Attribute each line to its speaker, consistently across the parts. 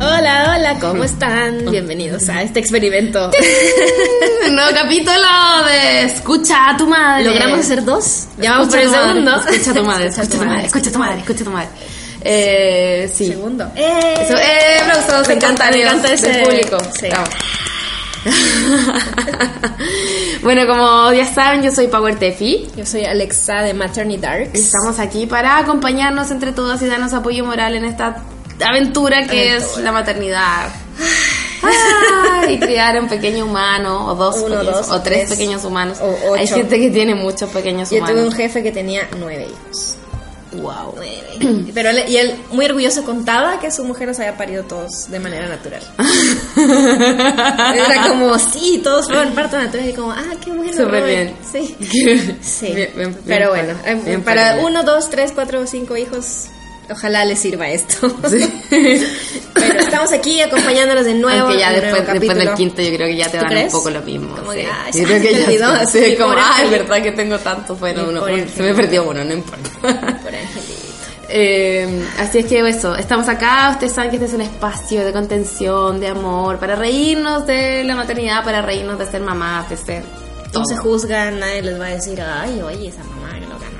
Speaker 1: Hola, hola, ¿cómo están? Bienvenidos a este experimento.
Speaker 2: Un nuevo capítulo de Escucha a tu madre.
Speaker 1: ¿Logramos hacer dos? Ya vamos por el segundo.
Speaker 2: Escucha a tu madre, escucha a tu madre, escucha a tu madre, escucha a tu madre. Eh, sí.
Speaker 1: Segundo. ¡Eh!
Speaker 2: Eso, eh, aplausos
Speaker 1: Me encanta, me encanta ese
Speaker 2: del público.
Speaker 1: Sí.
Speaker 2: Bravo. bueno, como ya saben, yo soy Power Tefi.
Speaker 1: Yo soy Alexa de Maternity Darks.
Speaker 2: Estamos aquí para acompañarnos entre todos y darnos apoyo moral en esta aventura que es
Speaker 1: Aventura.
Speaker 2: la maternidad. Ah, y criar un pequeño humano, o dos,
Speaker 1: Uno,
Speaker 2: pequeños,
Speaker 1: dos,
Speaker 2: o tres,
Speaker 1: tres,
Speaker 2: pequeños humanos.
Speaker 1: o
Speaker 2: Hay gente que tiene muchos pequeños
Speaker 1: Yo tuve un
Speaker 2: humanos.
Speaker 1: jefe que tenía nueve hijos.
Speaker 2: Wow.
Speaker 1: Nueve. Pero él, y él muy orgulloso contaba que su mujer los había parido todos de manera natural. Era como, sí, todos fueron parto natural. Y como, ah, qué bueno.
Speaker 2: Súper bien.
Speaker 1: Sí. Sí.
Speaker 2: Bien, bien,
Speaker 1: Pero bueno,
Speaker 2: bien
Speaker 1: para uno, dos, tres, cuatro, cinco hijos, ojalá les sirva esto.
Speaker 2: Sí.
Speaker 1: Pero estamos aquí acompañándolos de nuevo.
Speaker 2: Aunque ya después, después del quinto yo creo que ya te
Speaker 1: ¿Tú
Speaker 2: dan un poco lo mismo.
Speaker 1: Como
Speaker 2: sí.
Speaker 1: que, ay,
Speaker 2: yo
Speaker 1: se
Speaker 2: creo que
Speaker 1: me
Speaker 2: ya
Speaker 1: olvidó,
Speaker 2: sí,
Speaker 1: sí,
Speaker 2: como, ah, es verdad que tengo tantos. Bueno, uno, uno- se me perdió uno, no importa.
Speaker 1: Por angelito.
Speaker 2: Eh, así es que eso, estamos acá, ustedes saben que este es un espacio de contención, de amor, para reírnos de la maternidad, para reírnos de ser mamás, de ser...
Speaker 1: No
Speaker 2: todo.
Speaker 1: se juzgan, nadie les va a decir, ay, oye, esa mamá no.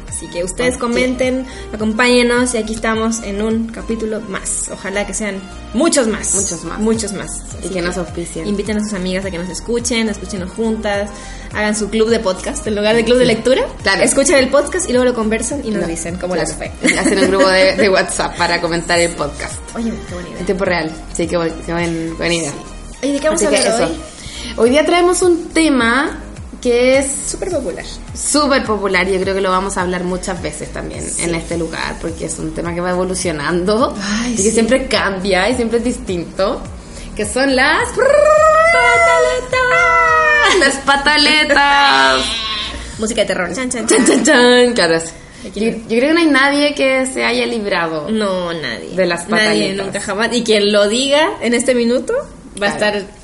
Speaker 1: Así que ustedes comenten, acompáñenos y aquí estamos en un capítulo más. Ojalá que sean muchos más.
Speaker 2: Muchos más.
Speaker 1: Muchos más.
Speaker 2: Y que nos auspicien.
Speaker 1: Inviten a sus amigas a que nos escuchen, escúchenos juntas, hagan su club de podcast en lugar de club de lectura.
Speaker 2: Claro.
Speaker 1: Escuchen el podcast y luego lo conversan y nos
Speaker 2: No,
Speaker 1: dicen cómo
Speaker 2: claro.
Speaker 1: les fue.
Speaker 2: Hacen un grupo de, de WhatsApp para comentar el podcast.
Speaker 1: Oye, qué buena idea.
Speaker 2: En tiempo real. Sí, qué, buen- qué buen- buena idea.
Speaker 1: Oye, ¿de qué vamos
Speaker 2: Así
Speaker 1: a hablar hoy?
Speaker 2: Hoy día traemos un tema que es
Speaker 1: Súper popular.
Speaker 2: súper popular. Yo creo que lo vamos a hablar muchas veces también en este lugar, porque es un tema que va evolucionando
Speaker 1: Ay,
Speaker 2: y que
Speaker 1: sí.
Speaker 2: siempre cambia y siempre es distinto. Que son las pataletas. Las pataletas.
Speaker 1: Música de terror. Chan, chan,
Speaker 2: Chan,
Speaker 1: chan.
Speaker 2: chan. Claro. Yo,
Speaker 1: Aquí
Speaker 2: yo creo que no hay nadie que se haya librado.
Speaker 1: No, nadie.
Speaker 2: De las
Speaker 1: Nadie,
Speaker 2: pataletas.
Speaker 1: nunca jamás. Y quien lo diga en este minuto va a
Speaker 2: Claro.
Speaker 1: estar.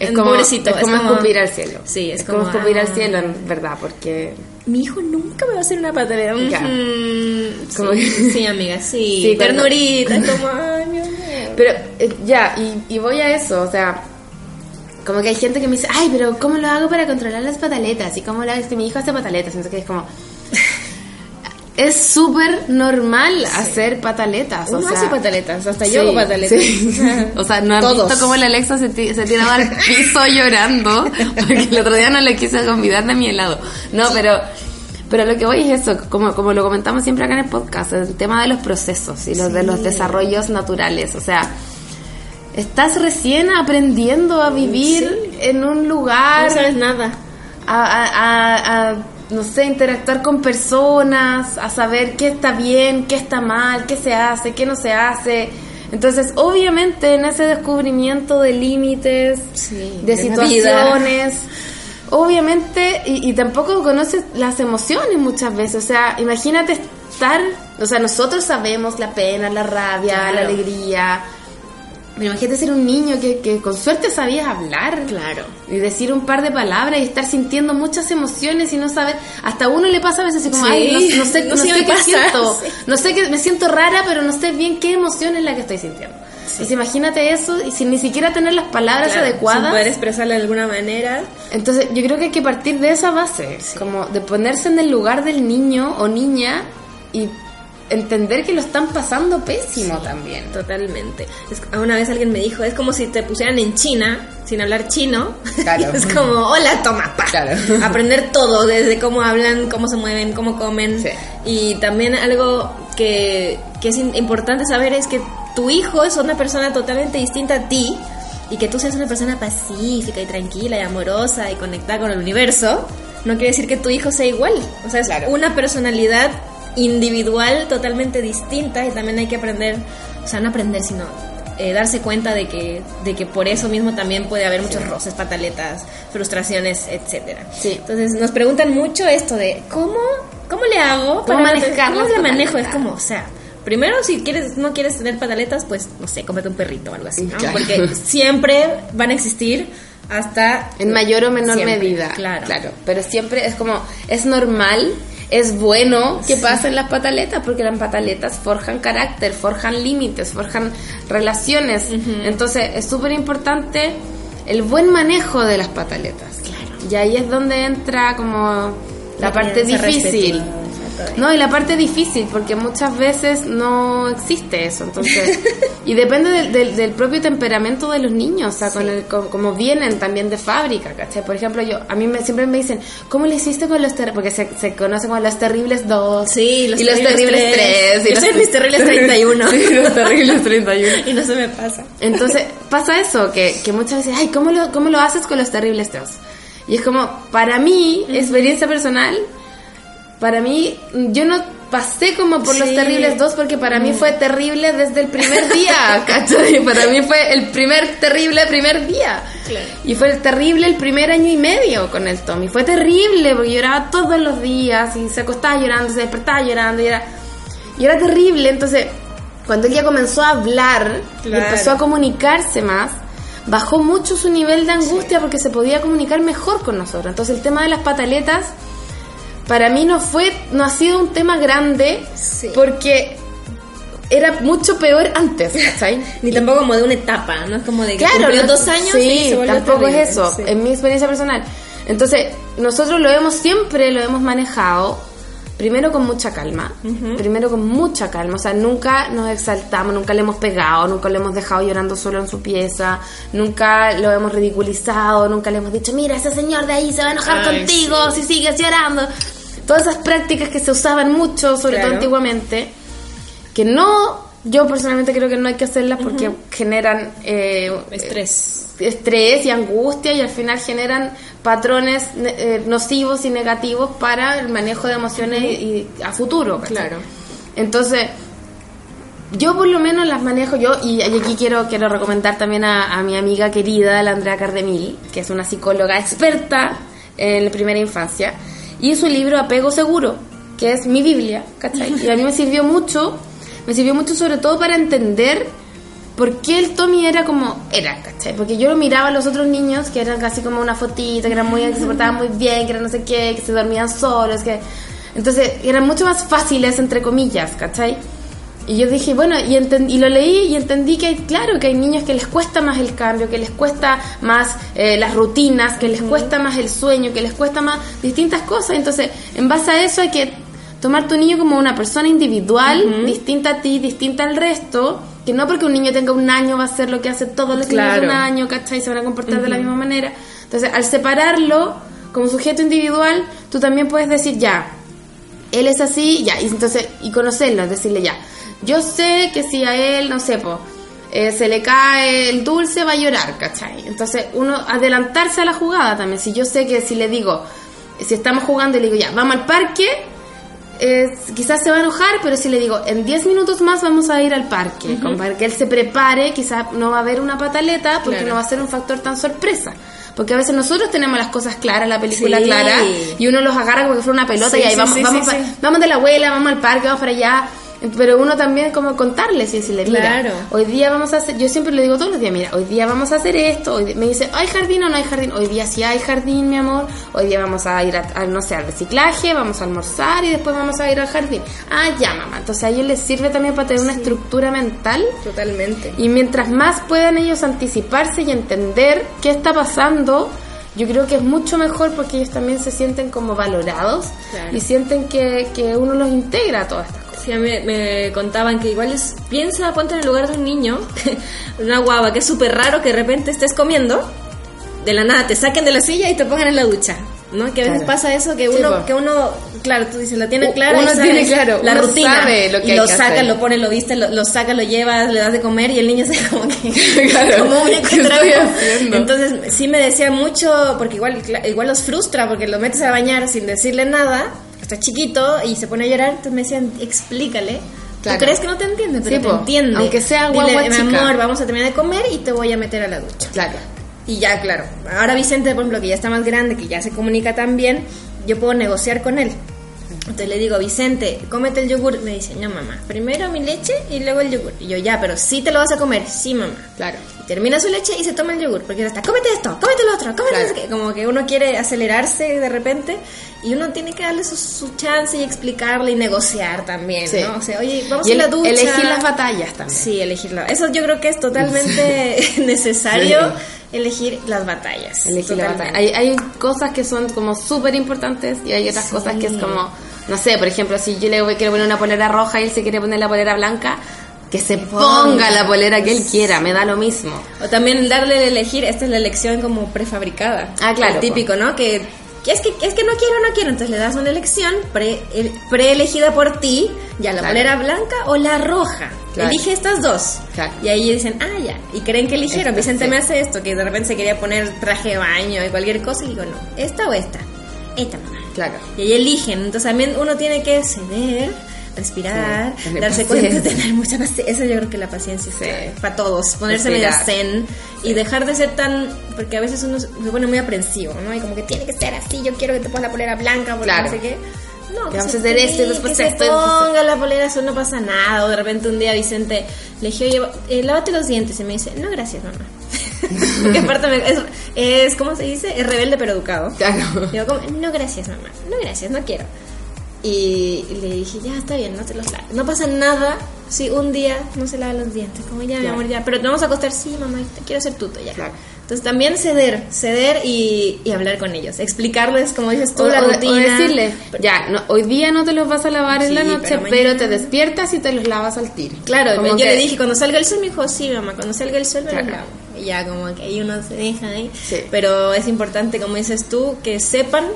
Speaker 2: Es como,
Speaker 1: pobrecito.
Speaker 2: es como escupir al cielo.
Speaker 1: Sí, es,
Speaker 2: como, escupir
Speaker 1: ah,
Speaker 2: al cielo, en verdad, porque
Speaker 1: Mi hijo nunca me va a hacer una pataleta.
Speaker 2: Ya.
Speaker 1: Mm,
Speaker 2: Como
Speaker 1: sí, sí, amiga, sí.
Speaker 2: Sí, cuando-
Speaker 1: Ternurita, es como, ay.
Speaker 2: Pero eh, ya, y, y voy a eso, o sea, como que hay gente que me dice, ay, pero ¿cómo lo hago para controlar las pataletas? ¿Y cómo lo hago? Es que mi hijo hace pataletas, entonces que es como... Es súper normal hacer pataletas.
Speaker 1: Uno
Speaker 2: o sea,
Speaker 1: hace pataletas, hasta
Speaker 2: sí,
Speaker 1: yo hago pataletas.
Speaker 2: sí. O sea, no has
Speaker 1: Todos.
Speaker 2: visto cómo la Alexa se, ti- se tiraba al piso llorando porque el otro día no le quise convidar de mi helado. No, pero pero lo que voy es eso, como, como lo comentamos siempre acá en el podcast, el tema de los procesos y los de los desarrollos naturales. O sea, estás recién aprendiendo a vivir en un lugar,
Speaker 1: No sabes nada.
Speaker 2: a, a- a- a, no sé, interactuar con personas, a saber qué está bien, qué está mal, qué se hace, qué no se hace. Entonces, obviamente, en ese descubrimiento de límites,
Speaker 1: Sí,
Speaker 2: de, situaciones, obviamente, y, y tampoco conoces las emociones muchas veces. O sea, imagínate estar, o sea, nosotros sabemos la pena, la rabia,
Speaker 1: Claro.
Speaker 2: la alegría. Pero imagínate ser un niño que, que con suerte sabías hablar
Speaker 1: Claro.
Speaker 2: y decir un par de palabras y estar sintiendo muchas emociones y no saber, hasta a uno le pasa a veces así como,
Speaker 1: Sí,
Speaker 2: ay, no, no sé,
Speaker 1: no
Speaker 2: no
Speaker 1: sé
Speaker 2: sé
Speaker 1: qué pasa,
Speaker 2: siento,
Speaker 1: sí.
Speaker 2: no sé que me siento rara, pero no sé bien qué emoción es la que estoy sintiendo. Entonces imagínate eso y sin ni siquiera tener las palabras
Speaker 1: Claro, Sin
Speaker 2: adecuadas.
Speaker 1: poder expresarla de alguna manera.
Speaker 2: Entonces yo creo que hay que partir de esa base, como de ponerse en el lugar del niño o niña y entender que lo están pasando pésimo también.
Speaker 1: Totalmente. Es, una vez alguien me dijo, es como si te pusieran en China, sin hablar chino.
Speaker 2: Claro.
Speaker 1: Es como, hola, toma, pa.
Speaker 2: Claro.
Speaker 1: Aprender todo, desde cómo hablan, cómo se mueven, cómo comen.
Speaker 2: Sí.
Speaker 1: Y también algo que, que es importante saber es que tu hijo es una persona totalmente distinta a ti y que tú seas una persona pacífica y tranquila y amorosa y conectada con el universo, no quiere decir que tu hijo sea igual. O sea, es
Speaker 2: Claro.
Speaker 1: una personalidad individual totalmente distinta y también hay que aprender, o sea, no aprender, sino eh, darse cuenta de que, de que por eso mismo también puede haber muchos roces, pataletas, frustraciones, etcétera.
Speaker 2: Sí.
Speaker 1: Entonces nos preguntan mucho esto de cómo, cómo le hago
Speaker 2: ¿Cómo manejar
Speaker 1: ¿Cómo le manejo? Es como, o sea, primero si quieres no quieres tener pataletas, pues no sé, cómete un perrito o algo así, ¿no?
Speaker 2: Claro.
Speaker 1: Porque siempre van a existir hasta
Speaker 2: En mayor o menor
Speaker 1: Siempre,
Speaker 2: medida.
Speaker 1: claro.
Speaker 2: Pero siempre es como, es normal, es bueno que pasen las pataletas, porque las pataletas forjan carácter, forjan límites, forjan relaciones. Entonces es súper importante el buen manejo de las pataletas.
Speaker 1: Claro.
Speaker 2: Y ahí es donde entra como la
Speaker 1: La
Speaker 2: parte difícil.
Speaker 1: Todo.
Speaker 2: No, y la parte difícil, porque muchas veces no existe eso. Entonces, y depende del, del- del propio temperamento de los niños, o sea, con el- con- como vienen también de fábrica, ¿cachai? Por ejemplo, yo, a mí me, siempre me dicen, ¿cómo le hiciste con los terribles? Porque se, se conoce como los terribles dos.
Speaker 1: Sí, los
Speaker 2: y los
Speaker 1: terribles
Speaker 2: terribles
Speaker 1: tres.
Speaker 2: tres. y
Speaker 1: Yo
Speaker 2: los-
Speaker 1: soy mis terribles 31.
Speaker 2: sí, los terribles 31.
Speaker 1: y no se me pasa.
Speaker 2: Entonces pasa eso, que, que muchas veces, ay, ¿cómo lo, ¿cómo lo haces con los terribles dos? Y es como, para mí, experiencia personal, para mí, yo no pasé como por los
Speaker 1: Sí.
Speaker 2: terribles dos porque para mí fue terrible desde el primer día, ¿cachai? Para mí fue el primer terrible primer día.
Speaker 1: Claro.
Speaker 2: Y fue el terrible el primer año y medio con el Tommy. Fue terrible porque lloraba todos los días y se acostaba llorando, se despertaba llorando y era, y era terrible. Entonces, cuando él ya comenzó a hablar y
Speaker 1: Claro.
Speaker 2: empezó a comunicarse más, bajó mucho su nivel de angustia porque se podía comunicar mejor con nosotros. Entonces, el tema de las pataletas para mí no fue, no ha sido un tema grande
Speaker 1: Sí.
Speaker 2: porque era mucho peor antes, ¿cachai?
Speaker 1: Ni tampoco como de una etapa, ¿no? Es como de que
Speaker 2: Claro,
Speaker 1: cumplió
Speaker 2: no-
Speaker 1: dos años
Speaker 2: sí,
Speaker 1: y se volvió
Speaker 2: tampoco
Speaker 1: terrible.
Speaker 2: es eso,
Speaker 1: Sí.
Speaker 2: en mi experiencia personal. Entonces, nosotros lo hemos siempre, lo hemos manejado, primero con mucha calma, primero con mucha calma, o sea, nunca nos exaltamos, nunca le hemos pegado, nunca lo hemos dejado llorando solo en su pieza, nunca lo hemos ridiculizado, nunca le hemos dicho, mira, ese señor de ahí se va a enojar
Speaker 1: Ay,
Speaker 2: contigo si sigues llorando. Todas esas prácticas que se usaban mucho, sobre todo antiguamente, que no, yo personalmente creo que no hay que hacerlas porque generan eh,
Speaker 1: Estrés.
Speaker 2: estrés y angustia y al final generan patrones ne- eh, nocivos y negativos para el manejo de emociones y, y a futuro. ¿cachai?
Speaker 1: Claro.
Speaker 2: Entonces, yo por lo menos las manejo yo y aquí quiero quiero recomendar también a, a mi amiga querida, la Andrea Cardemil, que es una psicóloga experta en primera infancia, y su libro Apego Seguro, que es mi Biblia, ¿cachai? Y a mí me sirvió mucho, me sirvió mucho sobre todo para entender por qué el Tommy era como era, ¿cachai? Porque yo lo miraba a los otros niños que eran casi como una fotita, que eran muy, que se portaban muy bien, que eran no sé qué, que se dormían solos, que... Entonces eran mucho más fáciles, entre comillas, ¿cachai? Y yo dije, bueno, y, y lo leí y entendí que hay, claro, que hay niños que les cuesta más el cambio, que les cuesta más eh, las rutinas, que les cuesta más el sueño, que les cuesta más distintas cosas. Entonces, en base a eso hay que tomar tu niño como una persona individual, distinta a ti, distinta al resto, que no porque un niño tenga un año va a hacer lo que hace todos los niños de un
Speaker 1: Claro.
Speaker 2: año, ¿cachai? Se van a comportar de la misma manera. Entonces, al separarlo como sujeto individual, tú también puedes decir, ya, él es así, ya, y entonces, y conocerlo, decirle ya, yo sé que si a él, no sé, po, eh, se le cae el dulce, va a llorar, ¿cachai? Entonces, uno, adelantarse a la jugada también, si yo sé que si le digo, si estamos jugando y le digo, ya, vamos al parque, eh, quizás se va a enojar, pero si le digo, en 10 minutos más vamos a ir al parque, como para que él se prepare, quizás no va a haber una pataleta porque
Speaker 1: Claro.
Speaker 2: no va a ser un factor tan sorpresa. Porque a veces nosotros tenemos las cosas claras, la película
Speaker 1: Sí.
Speaker 2: clara, y uno los agarra como que fuera una pelota
Speaker 1: Sí,
Speaker 2: y ahí
Speaker 1: sí,
Speaker 2: vamos, vamos, vamos de la abuela, vamos al parque, vamos para allá. Pero uno también como contarles y decirle, mira,
Speaker 1: Claro.
Speaker 2: hoy día vamos a hacer, yo siempre le digo todos los días, mira, hoy día vamos a hacer esto, hoy me dice, ¿hay jardín o no hay jardín? Hoy día sí hay jardín, mi amor, hoy día vamos a ir a, a, no sé, al reciclaje, vamos a almorzar y después vamos a ir al jardín. Ah, ya, mamá. Entonces a ellos les sirve también para tener una estructura mental
Speaker 1: Totalmente.
Speaker 2: y mientras más puedan ellos anticiparse y entender qué está pasando, yo creo que es mucho mejor porque ellos también se sienten como valorados
Speaker 1: Claro.
Speaker 2: y sienten que, que uno los integra a todas estas.
Speaker 1: Sí, me, me contaban que igual es, piensa, ponte en el lugar de un niño, una guava, que es súper raro que de repente estés comiendo, de la nada te saquen de la silla y te pongan en la ducha, ¿no? Que a veces
Speaker 2: Claro.
Speaker 1: pasa eso, que
Speaker 2: Sí,
Speaker 1: uno,
Speaker 2: po.
Speaker 1: que uno, claro, tú dices, la tiene clara,
Speaker 2: uno
Speaker 1: sabe
Speaker 2: tiene claro,
Speaker 1: la
Speaker 2: uno
Speaker 1: rutina,
Speaker 2: sabe lo que
Speaker 1: y lo
Speaker 2: que
Speaker 1: saca,
Speaker 2: hacer.
Speaker 1: lo pone, lo viste, lo, lo saca, lo llevas, le das de comer y el niño se como que,
Speaker 2: Claro.
Speaker 1: como un. Entonces sí me decía mucho, porque igual, igual los frustra, porque lo metes a bañar sin decirle nada, está chiquito y se pone a llorar, entonces me decían, explícale
Speaker 2: Claro.
Speaker 1: Tú crees que no te entiende, pero
Speaker 2: Sí,
Speaker 1: te
Speaker 2: po.
Speaker 1: entiende.
Speaker 2: Aunque sea
Speaker 1: Dile,
Speaker 2: guagua
Speaker 1: mi
Speaker 2: chica".
Speaker 1: amor, vamos a terminar de comer y te voy a meter a la ducha.
Speaker 2: Claro.
Speaker 1: Y ya, claro. Ahora Vicente, por ejemplo, que ya está más grande, que ya se comunica tan bien, yo puedo negociar con él. Entonces le digo, Vicente, cómete el yogur. Me dice, no, mamá, primero mi leche y luego el yogur. Y yo, ya, pero sí te lo vas a comer. Sí, mamá.
Speaker 2: Claro.
Speaker 1: Y termina su leche y se toma el yogur. Porque está, cómete esto, cómete lo otro, cómete
Speaker 2: Claro.
Speaker 1: no sé qué". Como que uno quiere acelerarse de repente y uno tiene que darle su, su chance y explicarle y negociar también,
Speaker 2: Sí.
Speaker 1: ¿no? O sea, oye, vamos
Speaker 2: Y
Speaker 1: a la
Speaker 2: el-
Speaker 1: ducha.
Speaker 2: elegir las batallas también.
Speaker 1: Sí, elegirla. Eso yo creo que es totalmente necesario, elegir las batallas.
Speaker 2: Elegir la batalla. Hay, hay cosas que son como súper importantes y hay otras
Speaker 1: Sí.
Speaker 2: cosas que es como, no sé, por ejemplo, si yo le voy- quiero poner una polera roja y él se quiere poner la polera blanca, que se ponga la polera que él quiera, me da lo mismo.
Speaker 1: O también darle a elegir, esta es la elección como prefabricada.
Speaker 2: Ah, claro,
Speaker 1: El típico, ¿no? Que, que es que es que no quiero, no quiero. Entonces le das una elección pre, el- preelegida por ti, ya la
Speaker 2: Claro.
Speaker 1: blanca o la roja.
Speaker 2: Claro.
Speaker 1: Elige estas dos.
Speaker 2: Claro.
Speaker 1: Y ahí dicen, ah, ya. Y creen que eligieron.
Speaker 2: Esta,
Speaker 1: Vicente
Speaker 2: sí.
Speaker 1: me hace esto, que de repente se quería poner traje de baño y cualquier cosa. Y digo, no, esta o esta. Esta, mamá.
Speaker 2: Claro.
Speaker 1: Y ahí eligen. Entonces también uno tiene que ceder, respirar,
Speaker 2: Sí,
Speaker 1: darse
Speaker 2: paciencia.
Speaker 1: cuenta, tener mucha paciencia. Eso yo creo que la paciencia es
Speaker 2: Sí.
Speaker 1: para todos. Ponerse medio zen y dejar de ser tan. Porque a veces uno se pone muy aprensivo, ¿no? Y como que tiene que ser así. Yo quiero que te pongas la polera blanca porque
Speaker 2: Claro.
Speaker 1: no sé qué. No,
Speaker 2: Que vamos a hacer esto y después
Speaker 1: que
Speaker 2: esto
Speaker 1: se ponga la polera, eso no pasa nada. O de repente un día Vicente le dije, oye, eh, lávate los dientes. Y me dice, no, gracias, mamá. Porque aparte me- es, es, ¿cómo se dice? Es rebelde pero educado.
Speaker 2: Claro.
Speaker 1: Digo, como, no gracias, mamá. No gracias, no quiero. Y le dije, ya está bien, no te los laves. No pasa nada si un día no se lava los dientes. Como ya, mi
Speaker 2: Claro.
Speaker 1: amor, ya. Pero te vamos a acostar, sí, mamá, te quiero ser tuto ya.
Speaker 2: Claro.
Speaker 1: Entonces también ceder, ceder y, y hablar con ellos. Explicarles, como dices tú,
Speaker 2: O,
Speaker 1: la
Speaker 2: o- o
Speaker 1: rutina.
Speaker 2: decirle, ya, no, hoy día no te los vas a lavar en la
Speaker 1: Sí,
Speaker 2: noche,
Speaker 1: pero
Speaker 2: pero, te despiertas y te los lavas al tiro.
Speaker 1: Claro,
Speaker 2: Como
Speaker 1: yo
Speaker 2: que-
Speaker 1: le dije, cuando salga el sol, me dijo, sí, mamá, cuando salga el sol me
Speaker 2: Claro.
Speaker 1: los lavo. Y ya, como que ahí uno se deja ahí.
Speaker 2: Sí.
Speaker 1: Pero es importante, como dices tú, que sepan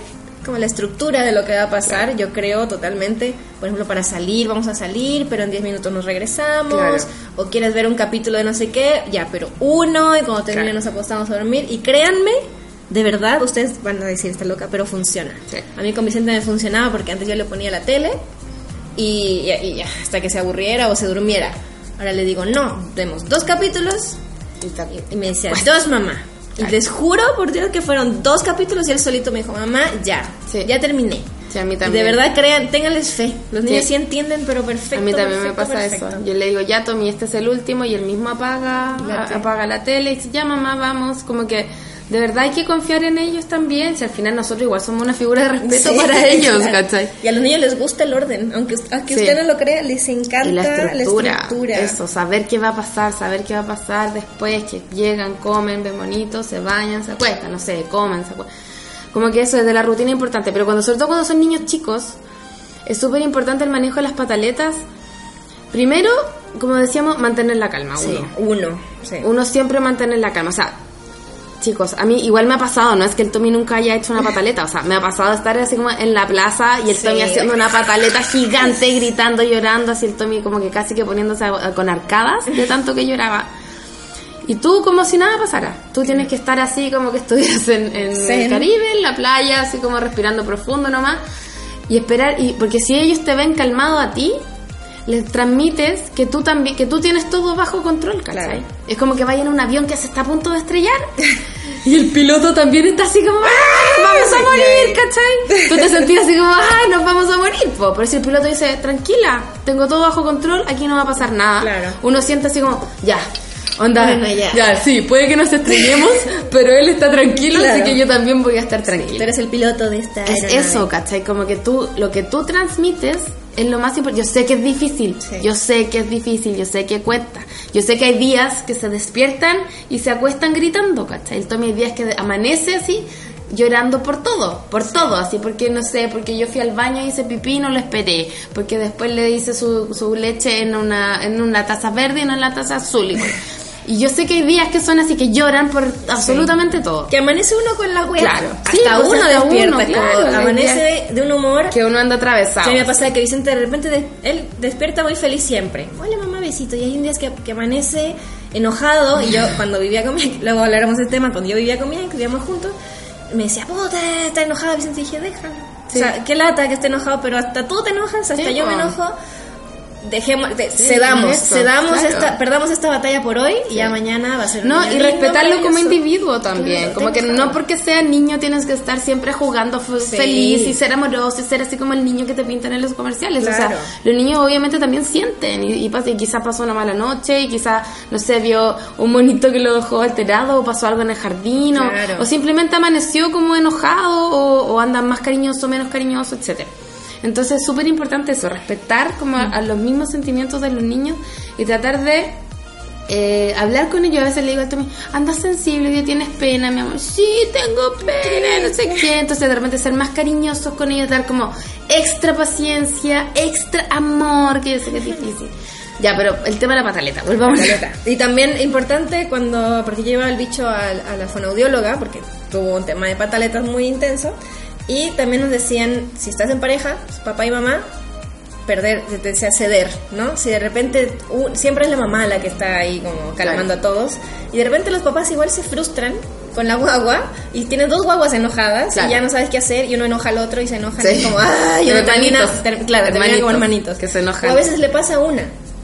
Speaker 1: como la estructura de lo que va a pasar. Yo creo totalmente, por ejemplo, para salir, vamos a salir, pero en 10 minutos nos regresamos.
Speaker 2: Claro.
Speaker 1: O quieres ver un capítulo de no sé qué, ya, pero uno, y cuando termine
Speaker 2: Claro.
Speaker 1: nos acostamos a dormir. Y créanme, de verdad, ustedes van a decir, está loca, pero funciona.
Speaker 2: Sí.
Speaker 1: A mí con Vicente me funcionaba porque antes yo le ponía la tele y, y- hasta que se aburriera o se durmiera. Ahora le digo, no, demos dos capítulos
Speaker 2: Y
Speaker 1: y me decía, dos mamá. Y les juro por Dios que fueron dos capítulos y él solito me dijo, mamá, ya,
Speaker 2: Sí.
Speaker 1: ya terminé.
Speaker 2: Sí, a mí también.
Speaker 1: de verdad crean, ténganles fe. Los niños
Speaker 2: Sí.
Speaker 1: sí entienden, pero perfecto.
Speaker 2: a mí también me pasa
Speaker 1: perfecto.
Speaker 2: eso. Yo le digo, ya Tommy, este es el último y él mismo apaga,
Speaker 1: La
Speaker 2: apaga la tele y dice, ya mamá, vamos. Como que de verdad hay que confiar en ellos también. Si al final nosotros igual somos una figura de respeto
Speaker 1: Sí,
Speaker 2: para ellos,
Speaker 1: claro.
Speaker 2: ¿cachai?
Speaker 1: Y a los niños les gusta el orden, aunque, aunque
Speaker 2: Sí.
Speaker 1: usted no lo crea, les encanta
Speaker 2: la estructura,
Speaker 1: estructura.
Speaker 2: eso, saber qué va a pasar, saber qué va a pasar después, que llegan, comen, ven bonito, se bañan, se acuestan, no sé, comen, se acuestan. Como que eso es de la rutina importante, pero cuando sobre todo cuando son niños chicos, es súper importante el manejo de las pataletas. Primero, como decíamos, mantener la calma,
Speaker 1: Sí,
Speaker 2: uno.
Speaker 1: uno. sí.
Speaker 2: Uno siempre mantener la calma, o sea, chicos, a mí igual me ha pasado, no es que el Tommy nunca haya hecho una pataleta, o sea, me ha pasado estar así como en la plaza y el
Speaker 1: Sí.
Speaker 2: Tommy haciendo una pataleta gigante, gritando, llorando, así el Tommy como que casi que poniéndose a- con arcadas de tanto que lloraba. Y tú como si nada pasara, tú tienes que estar así como que estuvieras en, en el. Caribe, en la playa, así como respirando profundo nomás, y esperar, y porque si ellos te ven calmado a ti, les transmites que tú también, que tú tienes todo bajo control, ¿cachai?
Speaker 1: Claro.
Speaker 2: Es como que vaya en un avión que se está a punto de estrellar y el piloto también está así como, ¡ah! ¡Vamos a morir! ¿cachai? Tú te sentías así como, ¡ah! ¡Nos vamos a morir! po". Pero si el piloto dice, tranquila, tengo todo bajo control, aquí no va a pasar nada.
Speaker 1: Claro.
Speaker 2: Uno siente así como, ya. Onda,
Speaker 1: Bueno, ya.
Speaker 2: sí, puede que nos estrellemos, pero él está tranquilo, así
Speaker 1: Claro.
Speaker 2: que yo también voy a estar
Speaker 1: Tú
Speaker 2: tranquila.
Speaker 1: eres el piloto de esta
Speaker 2: Es
Speaker 1: aeronave.
Speaker 2: eso, ¿cachai? Como que tú, lo que tú transmites es lo más importante. Yo sé que es difícil,
Speaker 1: Sí.
Speaker 2: yo sé que es difícil, yo sé que cuesta. Yo sé que hay días que se despiertan y se acuestan gritando, ¿cachai? El Tommy hay días que amanece así llorando por todo, por todo, así porque no sé, porque yo fui al baño y hice pipí y no lo esperé, porque después le hice su, su leche en una, en una taza verde y no en la taza azul. Y, y yo sé que hay días que son así que lloran por absolutamente todo.
Speaker 1: Que amanece uno con la wea.
Speaker 2: Claro.
Speaker 1: Hasta
Speaker 2: Sí, pues,
Speaker 1: uno
Speaker 2: hasta
Speaker 1: despierta.
Speaker 2: uno, claro, la
Speaker 1: amanece de, un humor.
Speaker 2: Que uno anda atravesado.
Speaker 1: Que me pasa que Vicente de repente de- él despierta muy feliz siempre. Hola mamá, besito. Y hay un día que, que amanece enojado. Y yo cuando vivía con mi luego hablaremos del tema, cuando yo vivía con mi ex, vivíamos juntos, me decía, puta, está enojado Vicente. Y dije, déjalo.
Speaker 2: Sí.
Speaker 1: O sea, qué lata que esté enojado, pero hasta tú te enojas, hasta
Speaker 2: Sí,
Speaker 1: yo me enojo. Dejemos, de- cedamos,
Speaker 2: eso,
Speaker 1: cedamos
Speaker 2: claro.
Speaker 1: esta, perdamos esta batalla por hoy y ya mañana va a ser
Speaker 2: No, y respetarlo como individuo también.
Speaker 1: Claro,
Speaker 2: como que no porque sea niño tienes que estar siempre jugando
Speaker 1: Sí.
Speaker 2: feliz y ser amoroso y ser así como el niño que te pintan en los comerciales. O sea, los niños obviamente también sienten y, y, y quizá pasó una mala noche y quizá, no sé, vio un monito que lo dejó alterado o pasó algo en el jardín o- simplemente amaneció como enojado o, o anda más cariñoso, menos cariñoso, etcétera. Entonces es súper importante eso, respetar como a, a los mismos sentimientos de los niños y tratar de eh, hablar con ellos. A veces le digo a Tommy, anda sensible, ya tienes pena, mi amor. Sí, tengo pena, no sé qué. Entonces de repente ser más cariñosos con ellos, dar como extra paciencia, extra amor, que yo sé que es difícil. Ya, pero el tema de la pataleta, volvamos a
Speaker 1: Caleta. Y también importante cuando, porque yo llevaba el bicho a, a la fonoaudióloga, porque tuvo un tema de pataletas muy intenso, y también nos decían, si estás en pareja, papá y mamá, perder, decía ceder, ¿no? Si de repente, u- siempre es la mamá la que está ahí como calmando a todos, y de repente los papás igual se frustran con la guagua, y tienes dos guaguas enojadas,
Speaker 2: Claro.
Speaker 1: y ya no sabes qué hacer, y uno enoja al otro, y se enojan,
Speaker 2: Sí.
Speaker 1: y como, ¡ay! Y uno termina,
Speaker 2: Hermanitos.
Speaker 1: ter- claro, termina como
Speaker 2: Hermanitos,
Speaker 1: hermanitos.
Speaker 2: que se enojan.
Speaker 1: O a veces le pasa a una.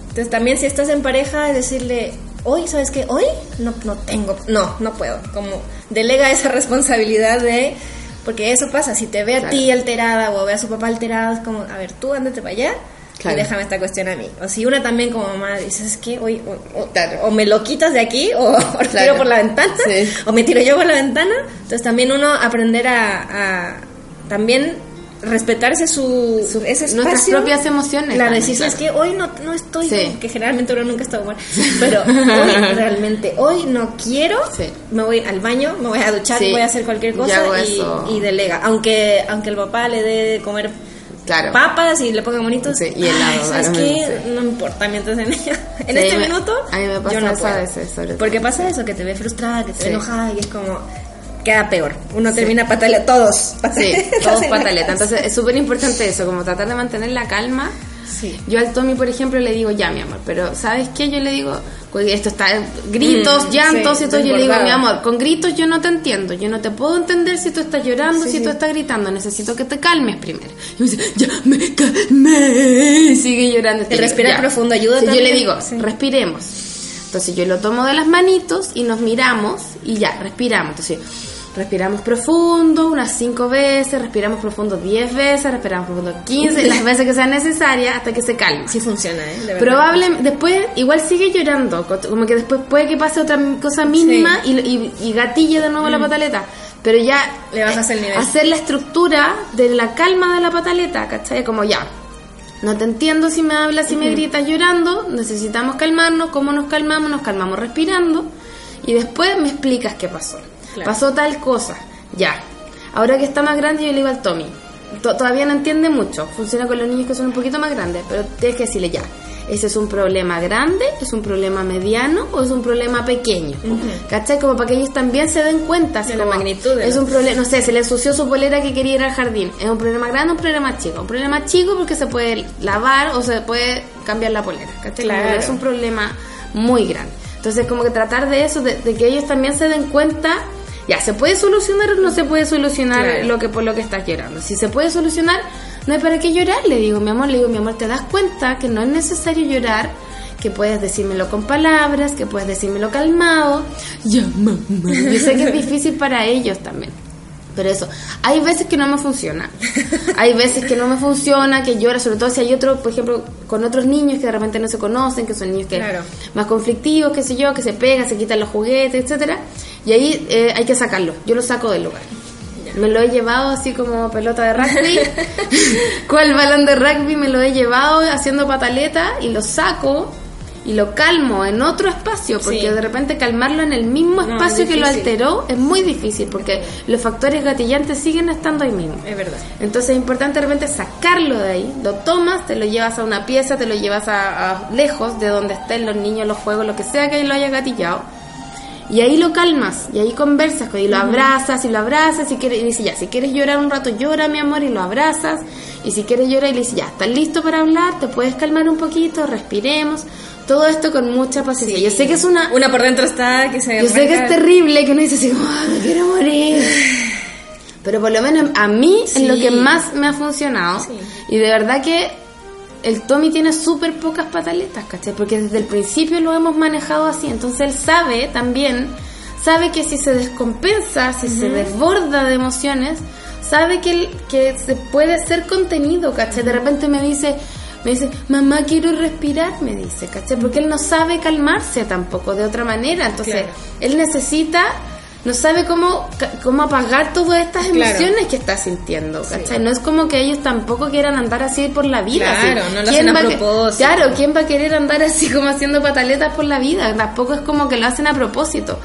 Speaker 1: Entonces también si estás en pareja, es decirle, hoy, ¿sabes qué? Hoy no, no tengo, no, no puedo. Como delega esa responsabilidad de, porque eso pasa, si te ve a
Speaker 2: Claro.
Speaker 1: ti alterada o ve a su papá alterado, es como, a ver, tú ándate para allá.
Speaker 2: Claro.
Speaker 1: Y déjame esta cuestión a mí. O si una también como mamá dice, es que hoy o, o-
Speaker 2: Claro.
Speaker 1: o me lo quitas de aquí o, o tiro por la ventana
Speaker 2: Sí.
Speaker 1: o me tiro yo por la ventana. Entonces también uno aprender a, a también respetarse su,
Speaker 2: Su-
Speaker 1: ese espacio.
Speaker 2: nuestras propias emociones
Speaker 1: decir,
Speaker 2: claro.
Speaker 1: es que hoy no, no estoy,
Speaker 2: Sí.
Speaker 1: que generalmente uno nunca está humor, pero hoy realmente, hoy no quiero,
Speaker 2: Sí.
Speaker 1: me voy al baño, me voy a duchar,
Speaker 2: Sí.
Speaker 1: voy a hacer cualquier cosa y, delega. Aunque, aunque el papá le dé de comer
Speaker 2: Claro.
Speaker 1: papas y le ponga bonitos,
Speaker 2: Sí, y helado,
Speaker 1: ay,
Speaker 2: menos, sí.
Speaker 1: No importa, mientras en, en
Speaker 2: Sí,
Speaker 1: este
Speaker 2: me-
Speaker 1: minuto,
Speaker 2: a mí me pasa
Speaker 1: yo no
Speaker 2: eso
Speaker 1: puedo.
Speaker 2: a veces, sobre todo.
Speaker 1: Porque pasa eso, que te ve frustrada, que te ve enojada y es como, queda peor. Uno termina pataleando, todos
Speaker 2: Sí, todos
Speaker 1: en la
Speaker 2: pataleta.
Speaker 1: casa.
Speaker 2: Entonces es súper importante eso, como tratar de mantener la calma.
Speaker 1: Sí.
Speaker 2: Yo al Tommy, por ejemplo, le digo, ya, mi amor, pero ¿sabes qué? Yo le digo, porque esto está gritos,
Speaker 1: Mm,
Speaker 2: llantos
Speaker 1: sí,
Speaker 2: y todo. Yo le digo, mi amor, con gritos yo no te entiendo. Yo no te puedo entender si tú estás llorando,
Speaker 1: Sí,
Speaker 2: si tú estás gritando. Necesito que te calmes primero. Y me dice, ya me calmé. Y sigue llorando.
Speaker 1: El respirar
Speaker 2: Ya.
Speaker 1: profundo ayuda
Speaker 2: Yo le digo, respiremos. Entonces yo lo tomo de las manitos y nos miramos y ya, respiramos. Entonces respiramos profundo unas 5 veces, respiramos profundo 10 veces, respiramos profundo 15, las veces que sean necesarias hasta que se calme.
Speaker 1: Sí funciona, ¿eh? De.
Speaker 2: Probablemente, después igual sigue llorando, co- como que después puede que pase otra cosa mínima y, y, y gatille de nuevo la pataleta. Pero ya
Speaker 1: Mm. Le bajas el nivel.
Speaker 2: hacer la estructura de la calma de la pataleta, ¿cachai? Como ya, no te entiendo si me hablas, si me gritas llorando, necesitamos calmarnos, ¿cómo nos calmamos? Nos calmamos respirando y después me explicas qué pasó.
Speaker 1: Claro.
Speaker 2: Pasó tal cosa, ya. Ahora que está más grande yo le digo al Tommy, to- todavía no entiende mucho, funciona con los niños que son un poquito más grandes, pero tienes que decirle ya. ¿Ese es un problema grande? ¿Es un problema mediano? ¿O es un problema pequeño? ¿Cachai? Como para que ellos también se den cuenta.
Speaker 1: De la magnitud de
Speaker 2: Es un problema, no sé, se le ensució su polera que quería ir al jardín. ¿Es un problema grande o un problema chico? Un problema chico porque se puede lavar o se puede cambiar la polera. ¿Cachai?
Speaker 1: Claro.
Speaker 2: es un problema muy grande. Entonces, como que tratar de eso, de, de que ellos también se den cuenta, ya, ¿se puede solucionar o no se puede solucionar
Speaker 1: Claro.
Speaker 2: lo que por lo que estás llorando? Si se puede solucionar, no hay para qué llorar, le digo, mi amor, le digo, mi amor, ¿te das cuenta que no es necesario llorar? Que puedes decírmelo con palabras, que puedes decírmelo calmado. Ya, mamá. Yo sé que es difícil para ellos también. Pero eso, hay veces que no me funciona. Hay veces que no me funciona, que llora, sobre todo si hay otro, por ejemplo, con otros niños que de repente no se conocen, que son niños que
Speaker 1: Claro.
Speaker 2: más conflictivos, qué sé yo, que se pegan, se quitan los juguetes, etcétera. Y ahí eh, hay que sacarlo. Yo lo saco del lugar. Me lo he llevado así como pelota de rugby. ¿Cuál balón de rugby? Me lo he llevado haciendo pataleta y lo saco y lo calmo en otro espacio, porque
Speaker 1: Sí.
Speaker 2: de repente calmarlo en el mismo
Speaker 1: No,
Speaker 2: espacio
Speaker 1: es
Speaker 2: que lo alteró es muy difícil, porque los factores gatillantes siguen estando ahí mismo.
Speaker 1: Es verdad.
Speaker 2: Entonces es importante de repente sacarlo de ahí, lo tomas, te lo llevas a una pieza, te lo llevas a, a lejos de donde estén los niños, los juegos, lo que sea que lo haya gatillado. Y ahí lo calmas, y ahí conversas, y lo abrazas, y lo abrazas, y, quieres, y dice ya, si quieres llorar un rato, llora mi amor, y lo abrazas, y si quieres llorar, y le dices ya, ¿estás listo para hablar? ¿Te puedes calmar un poquito? Respiremos. Todo esto con mucha paciencia. Yo sé que es una...
Speaker 1: Una por dentro está que se
Speaker 2: Yo sé que es terrible, que uno dice así "Ah, me quiero morir. Pero por lo menos a mí es lo que más me ha funcionado.
Speaker 1: Sí.
Speaker 2: Y de verdad que el Tommy tiene súper pocas pataletas, ¿cachai? Porque desde el principio lo hemos manejado así. Entonces él sabe también, sabe que si se descompensa, si se desborda de emociones, sabe que, él- que se puede ser contenido, ¿cachai? De repente me dice, me dice, mamá, quiero respirar, me dice, ¿cachai? Porque él no sabe calmarse tampoco de otra manera. Entonces,
Speaker 1: Claro.
Speaker 2: él necesita, no sabe cómo, cómo apagar todas estas
Speaker 1: Claro.
Speaker 2: emociones que está sintiendo, ¿cachai? No es como que ellos tampoco quieran andar así por la vida.
Speaker 1: Claro,
Speaker 2: así.
Speaker 1: no lo hacen a propósito.
Speaker 2: Claro, ¿quién va a querer andar así como haciendo pataletas por la vida? Tampoco es como que lo hacen a propósito.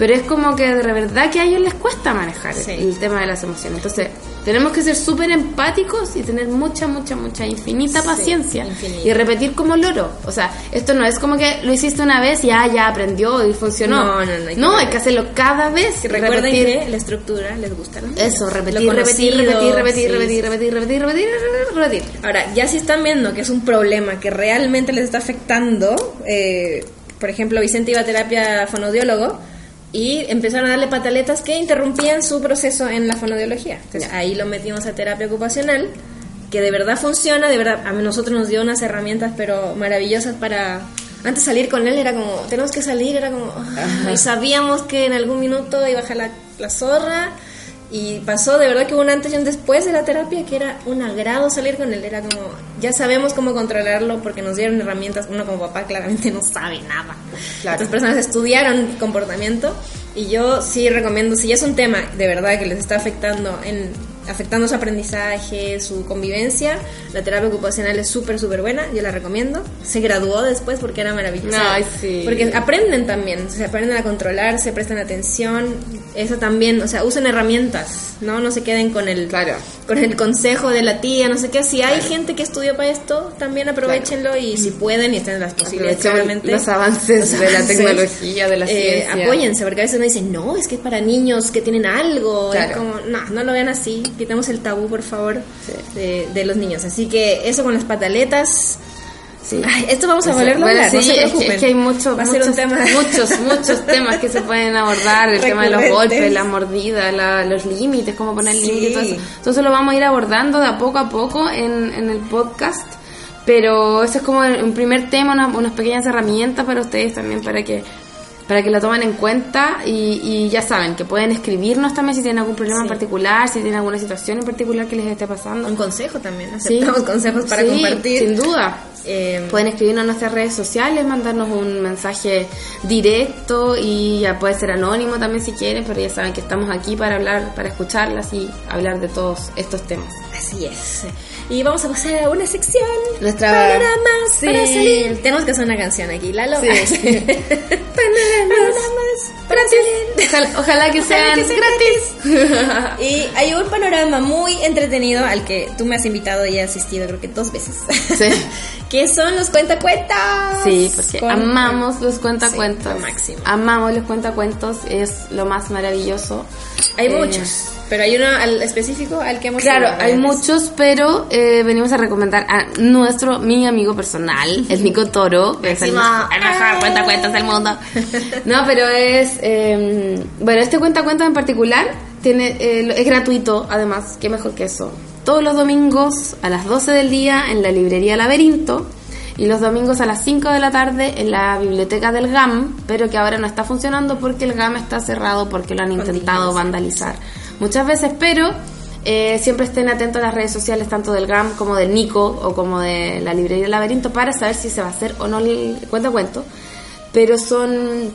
Speaker 2: Pero es como que de verdad que a ellos les cuesta manejar
Speaker 1: Sí.
Speaker 2: el tema de las emociones. Entonces, tenemos que ser súper empáticos y tener mucha, mucha, mucha, infinita
Speaker 1: Sí,
Speaker 2: paciencia.
Speaker 1: infinita.
Speaker 2: Y repetir como loro. O sea, esto no es como que lo hiciste una vez y ya, ya aprendió y funcionó.
Speaker 1: No, no, no, hay que
Speaker 2: hay que hacerlo cada vez.
Speaker 1: Que recuerden
Speaker 2: repetir.
Speaker 1: que la estructura les gusta, ¿no?
Speaker 2: Eso, repetir, repetir,
Speaker 1: conocido,
Speaker 2: repetir, repetir,
Speaker 1: sí,
Speaker 2: repetir, repetir, repetir, repetir, repetir, repetir.
Speaker 1: Ahora, ya si están viendo que es un problema que realmente les está afectando, eh, por ejemplo, Vicente iba a terapia fonodiólogo y empezaron a darle pataletas que interrumpían su proceso en la fonodiología. Entonces ahí lo metimos a terapia ocupacional, que de verdad funciona, de verdad, a nosotros nos dio unas herramientas pero maravillosas para... Antes salir con él era como, tenemos que salir, era como... y sabíamos que en algún minuto iba a bajar la, la zorra. Y pasó de verdad que hubo un antes y un después de la terapia que era un agrado salir con él. Era como, ya sabemos cómo controlarlo porque nos dieron herramientas. Uno como papá claramente no sabe nada.
Speaker 2: Claro.
Speaker 1: Otras personas estudiaron comportamiento y yo sí recomiendo, si ya es un tema de verdad que les está afectando en afectando su aprendizaje, su convivencia, la terapia ocupacional es súper, súper buena, yo la recomiendo. Se graduó después porque era maravillosa.
Speaker 2: Ay, sí.
Speaker 1: Porque aprenden también, se aprenden a controlarse, prestan atención, eso también, o sea, usen herramientas, ¿no? No se queden con el,
Speaker 2: Claro.
Speaker 1: con el consejo de la tía, no sé qué. Si hay gente que estudió para esto, también aprovechenlo y si pueden y estén en las posibilidades, claramente.
Speaker 2: los avances
Speaker 1: los
Speaker 2: de la
Speaker 1: avances,
Speaker 2: tecnología, de la
Speaker 1: eh,
Speaker 2: ciencia.
Speaker 1: Apóyense, porque a veces me dicen, no, es que es para niños que tienen algo.
Speaker 2: Claro.
Speaker 1: Es como, no, no lo vean así. Quitemos el tabú, por favor, de, de los niños. Así que eso con las pataletas.
Speaker 2: Sí.
Speaker 1: Ay, esto vamos a volverlo a
Speaker 2: bueno,
Speaker 1: hablar, no
Speaker 2: sí,
Speaker 1: se
Speaker 2: es que-. Es que hay mucho,
Speaker 1: Va a ser
Speaker 2: muchos,
Speaker 1: un tema
Speaker 2: muchos, muchos temas que se pueden abordar, el tema de los golpes, las mordidas, la- los límites, cómo poner
Speaker 1: Sí.
Speaker 2: límites, todo eso. Entonces lo vamos a ir abordando de a poco a poco en, en el podcast. Pero ese es como un primer tema, unas, unas pequeñas herramientas para ustedes también, para que para que lo tomen en cuenta y, y ya saben que pueden escribirnos también si tienen algún problema en
Speaker 1: Sí.
Speaker 2: particular, si tienen alguna situación en particular que les esté pasando.
Speaker 1: Un consejo también.
Speaker 2: Sí.
Speaker 1: Aceptamos consejos para
Speaker 2: Sí,
Speaker 1: compartir.
Speaker 2: Sin duda.
Speaker 1: Eh,
Speaker 2: Pueden escribirnos en nuestras redes sociales, mandarnos un mensaje directo y ya puede ser anónimo también si quieren, pero ya saben que estamos aquí para hablar, para escucharlas y hablar de todos estos temas.
Speaker 1: Así es. Y vamos a pasar a una sección.
Speaker 2: Nuestra-
Speaker 1: Panoramas
Speaker 2: Sí.
Speaker 1: para salir. Tenemos que hacer una canción aquí, Lalo.
Speaker 2: Sí.
Speaker 1: Panoramas para salir.
Speaker 2: Ojalá, ojalá que
Speaker 1: Ojalá
Speaker 2: sean
Speaker 1: que sean
Speaker 2: gratis.
Speaker 1: Y hay un panorama muy entretenido al que tú me has invitado y he asistido creo que dos veces.
Speaker 2: Sí.
Speaker 1: que son los cuentacuentas.
Speaker 2: Sí, porque
Speaker 1: Con-
Speaker 2: amamos los cuentacuentos.
Speaker 1: Sí, lo máximo.
Speaker 2: Amamos los cuentacuentos, es lo más maravilloso.
Speaker 1: Hay
Speaker 2: Eh,
Speaker 1: muchos, pero hay uno al específico al que hemos
Speaker 2: Claro, hay muchos, pero eh, venimos a recomendar a nuestro, mi amigo personal, el Nico Toro, que es el, mejor cuentacuentos del mundo. No, pero es, eh, bueno, este cuentacuentos en particular tiene, eh, es gratuito, además, qué mejor que eso. Todos los domingos a las 12 del día en la librería Laberinto y los domingos a las 5 de la tarde en la biblioteca del GAM, pero que ahora no está funcionando porque el GAM está cerrado porque lo han intentado vandalizar muchas veces, pero eh, siempre estén atentos a las redes sociales tanto del GAM como del Nico o como de la librería laberinto para saber si se va a hacer o no el cuento cuento. Pero son...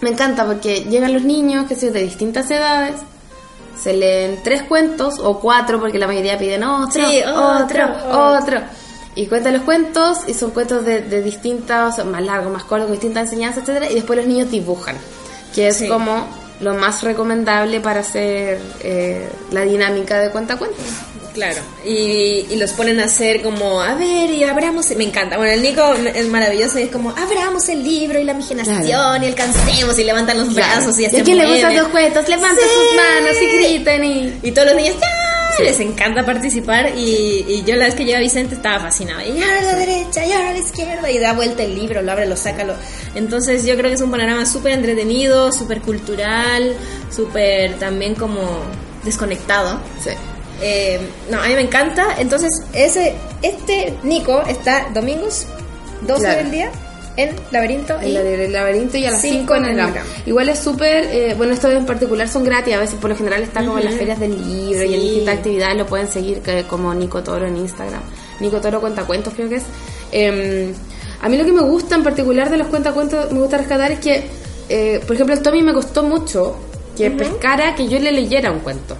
Speaker 2: Me encanta porque llegan los niños que son de distintas edades, se leen tres cuentos o cuatro porque la mayoría piden otro,
Speaker 1: Sí,
Speaker 2: otro,
Speaker 1: otro,
Speaker 2: otro. Y cuentan los cuentos y son cuentos de, de distintas, más largos, más cortos, con distintas enseñanzas, etcétera, y después los niños dibujan, que es
Speaker 1: Sí.
Speaker 2: como lo más recomendable para hacer eh, la dinámica de cuenta cuentos.
Speaker 1: Claro, y, y los ponen a hacer como, a ver, y abramos, me encanta. Bueno, el Nico es maravilloso y es como, abramos el libro y la imaginación
Speaker 2: Claro.
Speaker 1: y alcancemos y levantan los brazos y
Speaker 2: ¿Y
Speaker 1: hacen
Speaker 2: a quién le gustan los cuentos? Levanten sus manos y griten y...
Speaker 1: Y todos los niños, ¡ya! Les encanta participar y, y yo la vez que llegué a Vicente estaba fascinada. Y ahora a la derecha, y ahora a la izquierda, y da vuelta el libro, lo abre, lo saca. Lo... Entonces yo creo que es un panorama súper entretenido, súper cultural, súper también como desconectado.
Speaker 2: Sí.
Speaker 1: Eh, no, a mí me encanta. Entonces, ese este Nico está domingos, 12
Speaker 2: Claro.
Speaker 1: del día, en Laberinto.
Speaker 2: En
Speaker 1: y
Speaker 2: del laberinto y a las
Speaker 1: Cinco
Speaker 2: 5 en el
Speaker 1: el.
Speaker 2: GAM. Igual es súper, eh, bueno, estos en particular son gratis, a veces por lo general está como en las ferias del libro y en distintas actividades lo pueden seguir que- como Nico Toro en Instagram. Nico Toro Cuentacuentos creo que es. Eh, a mí lo que me gusta en particular de los cuentacuentos, me gusta rescatar es que, eh, por ejemplo, el Tommy me costó mucho que pescara que yo le leyera un cuento.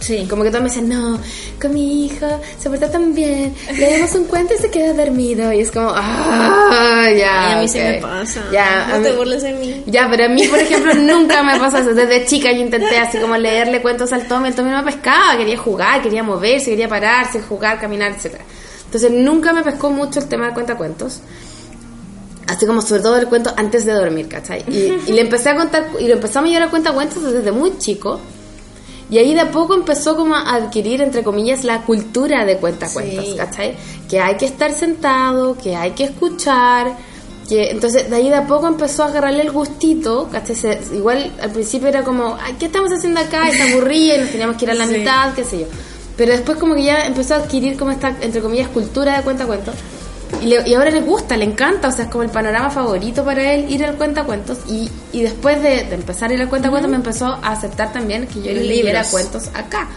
Speaker 1: Sí.
Speaker 2: Como que todos me dicen, no, con mi hijo se porta tan bien, le damos un cuento y se queda dormido. Y es como, ah, ya.
Speaker 1: Ay, a mí se
Speaker 2: ok.
Speaker 1: me pasa.
Speaker 2: Ya,
Speaker 1: no te
Speaker 2: mí-
Speaker 1: burles de mí.
Speaker 2: ya, pero a mí, por ejemplo, nunca me pasa eso. Desde chica yo intenté así como leerle cuentos al Tommy. El Tommy no me pescaba, quería jugar, quería moverse, quería pararse, jugar, caminar, etcétera Entonces nunca me pescó mucho el tema de cuentacuentos. Así como sobre todo el cuento antes de dormir, ¿cachai? Y, y le empecé a contar, y lo empezamos a llevar a cuentacuentos desde muy chico. Y ahí de a poco empezó como a adquirir, entre comillas, la cultura de cuentacuentos,
Speaker 1: Sí.
Speaker 2: ¿cachai? Que hay que estar sentado, que hay que escuchar, que entonces de ahí de a poco empezó a agarrarle el gustito, ¿cachai? Se- igual al principio era como, ay, ¿qué estamos haciendo acá? Y se aburría y nos teníamos que ir a la
Speaker 1: Sí.
Speaker 2: mitad, qué sé yo. Pero después como que ya empezó a adquirir como esta, entre comillas, cultura de cuentacuentos. Y, le- y ahora le gusta, le encanta, o sea, es como el panorama favorito para él ir al cuentacuentos. Y, y después de, de empezar a ir al cuentacuentos me empezó a aceptar también que yo leyera cuentos acá.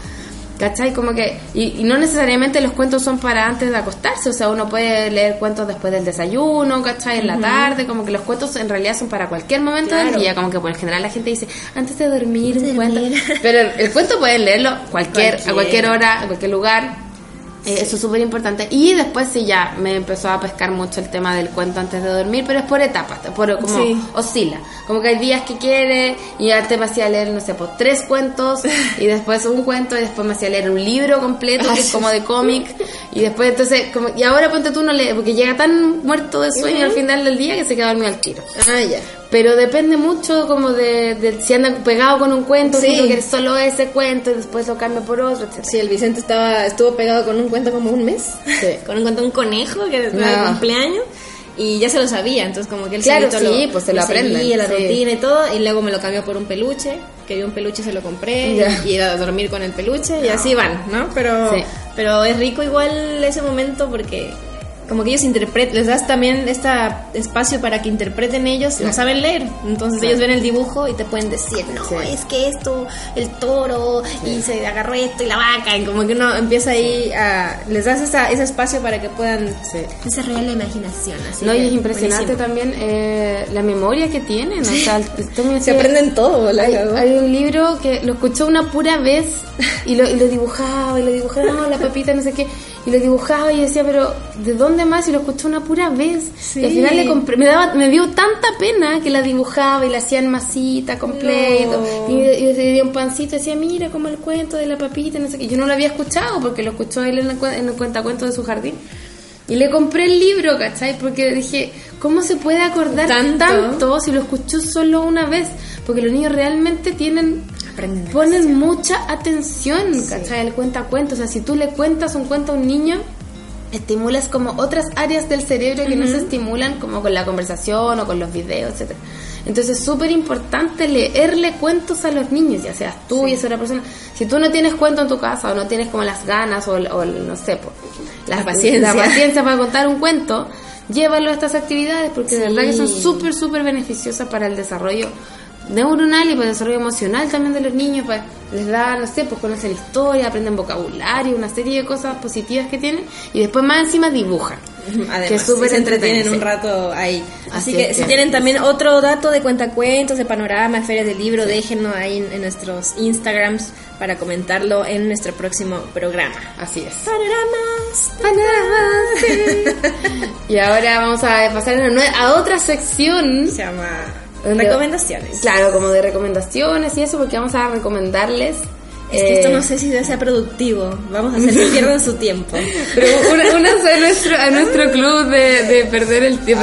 Speaker 2: ¿Cachai? Como que, y, y no necesariamente los cuentos son para antes de acostarse, o sea, uno puede leer cuentos después del desayuno, ¿cachai? En la tarde, como que los cuentos en realidad son para cualquier momento del
Speaker 1: Claro.
Speaker 2: día, como que por lo general la gente dice, antes de dormir
Speaker 1: Antes
Speaker 2: un
Speaker 1: de
Speaker 2: cuento.
Speaker 1: dormir.
Speaker 2: Pero el, el cuento pueden leerlo cualquier, a
Speaker 1: Cualquiera.
Speaker 2: cualquier hora, a cualquier lugar. Eh, Eso es súper importante. Y después sí ya me empezó a pescar mucho el tema del cuento antes de dormir, pero es por etapas, por como
Speaker 1: Sí.
Speaker 2: oscila. Como que hay días que quiere y antes me hacía leer, no sé, pues tres cuentos y después un cuento y después me hacía leer un libro completo que es como de cómic y después entonces, como, y ahora ponte tú no lee, porque llega tan muerto de sueño al final del día que se queda dormido al tiro.
Speaker 1: Ah, ya.
Speaker 2: Pero depende mucho como de, de si anda pegado con un cuento,
Speaker 1: Sí.
Speaker 2: tú quieres solo ese cuento y después lo cambia por otro, etc.
Speaker 1: Sí, el Vicente estaba, estuvo pegado con un cuento como un mes.
Speaker 2: Sí.
Speaker 1: con un cuento de un conejo que era
Speaker 2: No.
Speaker 1: de cumpleaños. Y ya se lo sabía, entonces como que él
Speaker 2: Claro, sí, pues se lo aprende,
Speaker 1: seguía, la
Speaker 2: sí.
Speaker 1: rutina y todo, y luego me lo cambió por un peluche, que vi un peluche se lo compré, y, era a dormir con el peluche, y así van, ¿no? Pero,
Speaker 2: Sí.
Speaker 1: pero es rico igual ese momento porque como que ellos interpretan, les das también este espacio para que interpreten ellos, no saben leer, entonces ellos ven el dibujo y te pueden decir, no,
Speaker 2: Sí.
Speaker 1: es que esto, el toro, y se agarró esto y la vaca, y como que uno empieza ahí a, les das esa, ese espacio para que puedan desarrollar la imaginación. Así
Speaker 2: No, y es impresionante
Speaker 1: buenísimo.
Speaker 2: también eh, la memoria que tienen. O sea,
Speaker 1: Se aprenden todo, la
Speaker 2: Hay, un libro que lo escuchó una pura vez y lo, y lo dibujaba y lo dibujaba, no, la papita, no sé qué, y lo dibujaba y decía, pero ¿de dónde más? Y lo escuchó una pura vez.
Speaker 1: Sí.
Speaker 2: Y al final le compré, me, daba, me dio tanta pena que la dibujaba y la hacía en masita, completo.
Speaker 1: No.
Speaker 2: Y, y le dio un pancito y decía, mira como el cuento de la papita, no sé qué. Yo no lo había escuchado porque lo escuchó él en el, cuen- en el cuentacuentos de su jardín. Y le compré el libro, ¿cachai? Porque dije, ¿cómo se puede acordar
Speaker 1: Tanto.
Speaker 2: tanto si lo escuchó solo una vez? Porque los niños realmente tienen
Speaker 1: Aprenden
Speaker 2: ponen mucha atención, ¿cachai? El cuenta cuentos. O sea, si tú le cuentas un cuento a un niño, estimulas como otras áreas del cerebro que no se estimulan como con la conversación o con los videos, etcétera. Entonces es súper importante leerle cuentos a los niños, ya seas tú y esa otra persona. Si tú no tienes cuento en tu casa o no tienes como las ganas o, no sé, po,
Speaker 1: La paciencia.
Speaker 2: la paciencia para contar un cuento, llévalo a estas actividades porque de
Speaker 1: Sí.
Speaker 2: verdad que son súper, súper beneficiosas para el desarrollo neuronal y para el desarrollo emocional también de los niños, pues les da, no sé, pues conocen historia, aprenden vocabulario, una serie de cosas positivas que tienen y después más encima dibujan.
Speaker 1: Además,
Speaker 2: que súper
Speaker 1: se entretienen un rato ahí. Así,
Speaker 2: Así
Speaker 1: que si tienen también otro dato de cuentacuentos, de panorama, ferias de libro, déjenlo ahí en, en nuestros Instagrams para comentarlo en nuestro próximo programa.
Speaker 2: Así es.
Speaker 1: Panoramas,
Speaker 2: Y ahora vamos a pasar a, una a otra sección.
Speaker 1: Se llama recomendaciones.
Speaker 2: Claro, como de recomendaciones y eso, porque vamos a recomendarles.
Speaker 1: Es que esto
Speaker 2: eh,
Speaker 1: no sé si sea productivo. Vamos a hacer que pierdan su tiempo.
Speaker 2: Pero una, a nuestro, a nuestro club de, de perder el de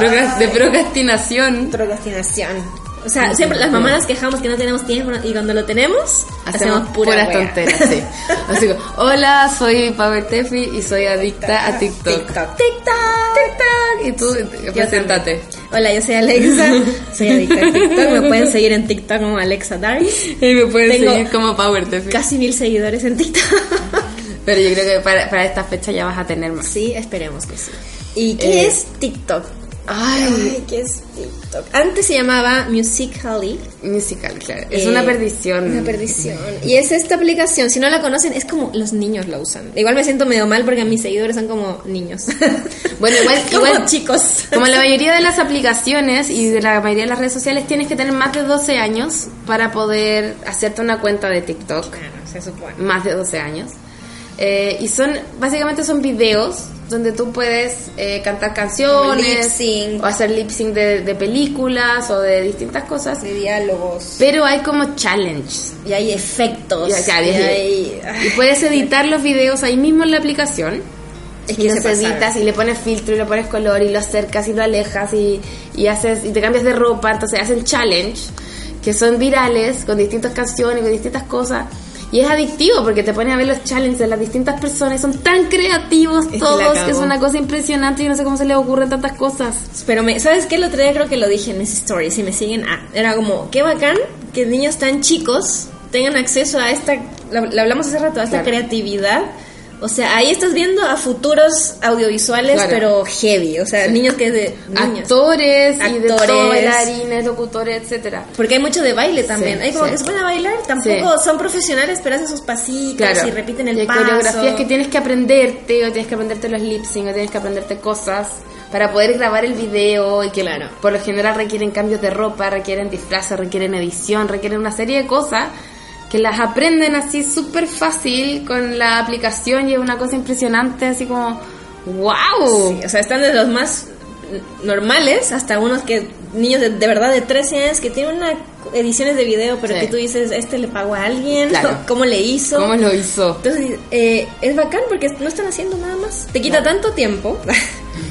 Speaker 2: procrastinación.
Speaker 1: Procrastinación. O sea, siempre las mamás nos quejamos que no tenemos tiempo y cuando lo tenemos, hacemos, pura
Speaker 2: puras
Speaker 1: wea.
Speaker 2: tonteras, sí. Así como, hola, soy Power Tefi y soy adicta a TikTok.
Speaker 1: TikTok.
Speaker 2: TikTok, TikTok. Y tú,
Speaker 1: Yo
Speaker 2: preséntate.
Speaker 1: también. Hola, yo soy Alexa, soy adicta a TikTok. Me pueden seguir en TikTok como Alexa Darks.
Speaker 2: Y me pueden
Speaker 1: Tengo
Speaker 2: seguir como Power Tefi.
Speaker 1: Casi mil seguidores en TikTok.
Speaker 2: Pero yo creo que para, para esta fecha ya vas a tener más.
Speaker 1: Sí, esperemos que sí. ¿Y qué
Speaker 2: Eh,
Speaker 1: es TikTok?
Speaker 2: Ay,
Speaker 1: ¿qué es TikTok? Antes se llamaba Musical.ly.
Speaker 2: musical, claro. Es
Speaker 1: Eh,
Speaker 2: una perdición.
Speaker 1: Una perdición. Y es esta aplicación, si no la conocen, es como los niños la usan. Igual me siento medio mal porque mis seguidores son como niños.
Speaker 2: Bueno, igual,
Speaker 1: como
Speaker 2: igual
Speaker 1: chicos.
Speaker 2: Como la mayoría de las aplicaciones y de la mayoría de las redes sociales, tienes que tener más de 12 años para poder hacerte una cuenta de TikTok.
Speaker 1: Claro, se supone.
Speaker 2: Más de 12 años. Eh, y son, básicamente son videos donde tú puedes eh, cantar canciones
Speaker 1: lip sync.
Speaker 2: o hacer lip sync de, de películas o de distintas cosas.
Speaker 1: De diálogos.
Speaker 2: Pero hay como challenges.
Speaker 1: Y hay efectos. Y
Speaker 2: ya.
Speaker 1: hay...
Speaker 2: Y puedes editar los videos ahí mismo en la aplicación.
Speaker 1: Es
Speaker 2: y
Speaker 1: que
Speaker 2: los
Speaker 1: se pasaron.
Speaker 2: editas y le pones filtro y le pones color y lo acercas y lo alejas y, y haces y te cambias de ropa. Entonces hacen challenge que son virales con distintas canciones, con distintas cosas. Y es adictivo porque te pones a ver los challenges de las distintas personas. Son tan creativos
Speaker 1: Es la
Speaker 2: todos que es una cosa impresionante. Yo no sé cómo se les ocurren tantas cosas.
Speaker 1: Pero me, ¿sabes qué? El otro día creo que lo dije en mis stories, si me siguen, ah, era como, qué bacán que niños tan chicos tengan acceso a esta, lo, lo hablamos hace rato, a esta
Speaker 2: Claro.
Speaker 1: creatividad. O sea, ahí estás viendo a futuros audiovisuales,
Speaker 2: Claro.
Speaker 1: pero heavy. O sea, niños que de... Niños.
Speaker 2: Actores, y de todo,
Speaker 1: Actores.
Speaker 2: bailarines, locutores, etcétera.
Speaker 1: Porque hay mucho de baile también.
Speaker 2: Sí,
Speaker 1: hay como
Speaker 2: sí.
Speaker 1: que se ponen a bailar, tampoco son profesionales, pero hacen sus pasitos y repiten el
Speaker 2: Y hay
Speaker 1: paso.
Speaker 2: coreografías que tienes que aprenderte, o tienes que aprenderte los lip sync, o tienes que aprenderte cosas para poder grabar el video y que
Speaker 1: Claro.
Speaker 2: por lo general requieren cambios de ropa, requieren disfraces, requieren edición, requieren una serie de cosas que las aprenden así súper fácil con la aplicación y es una cosa impresionante, así como ¡wow!
Speaker 1: Sí, o sea, están de los más normales hasta unos que niños de, de verdad de 13 años que tienen una ediciones de video, pero
Speaker 2: Sí.
Speaker 1: que tú dices, este le pagó a alguien,
Speaker 2: Claro.
Speaker 1: ¿cómo le hizo?
Speaker 2: ¿Cómo lo hizo?
Speaker 1: Entonces, eh, es bacán porque no están haciendo nada más. Te quita tanto tiempo.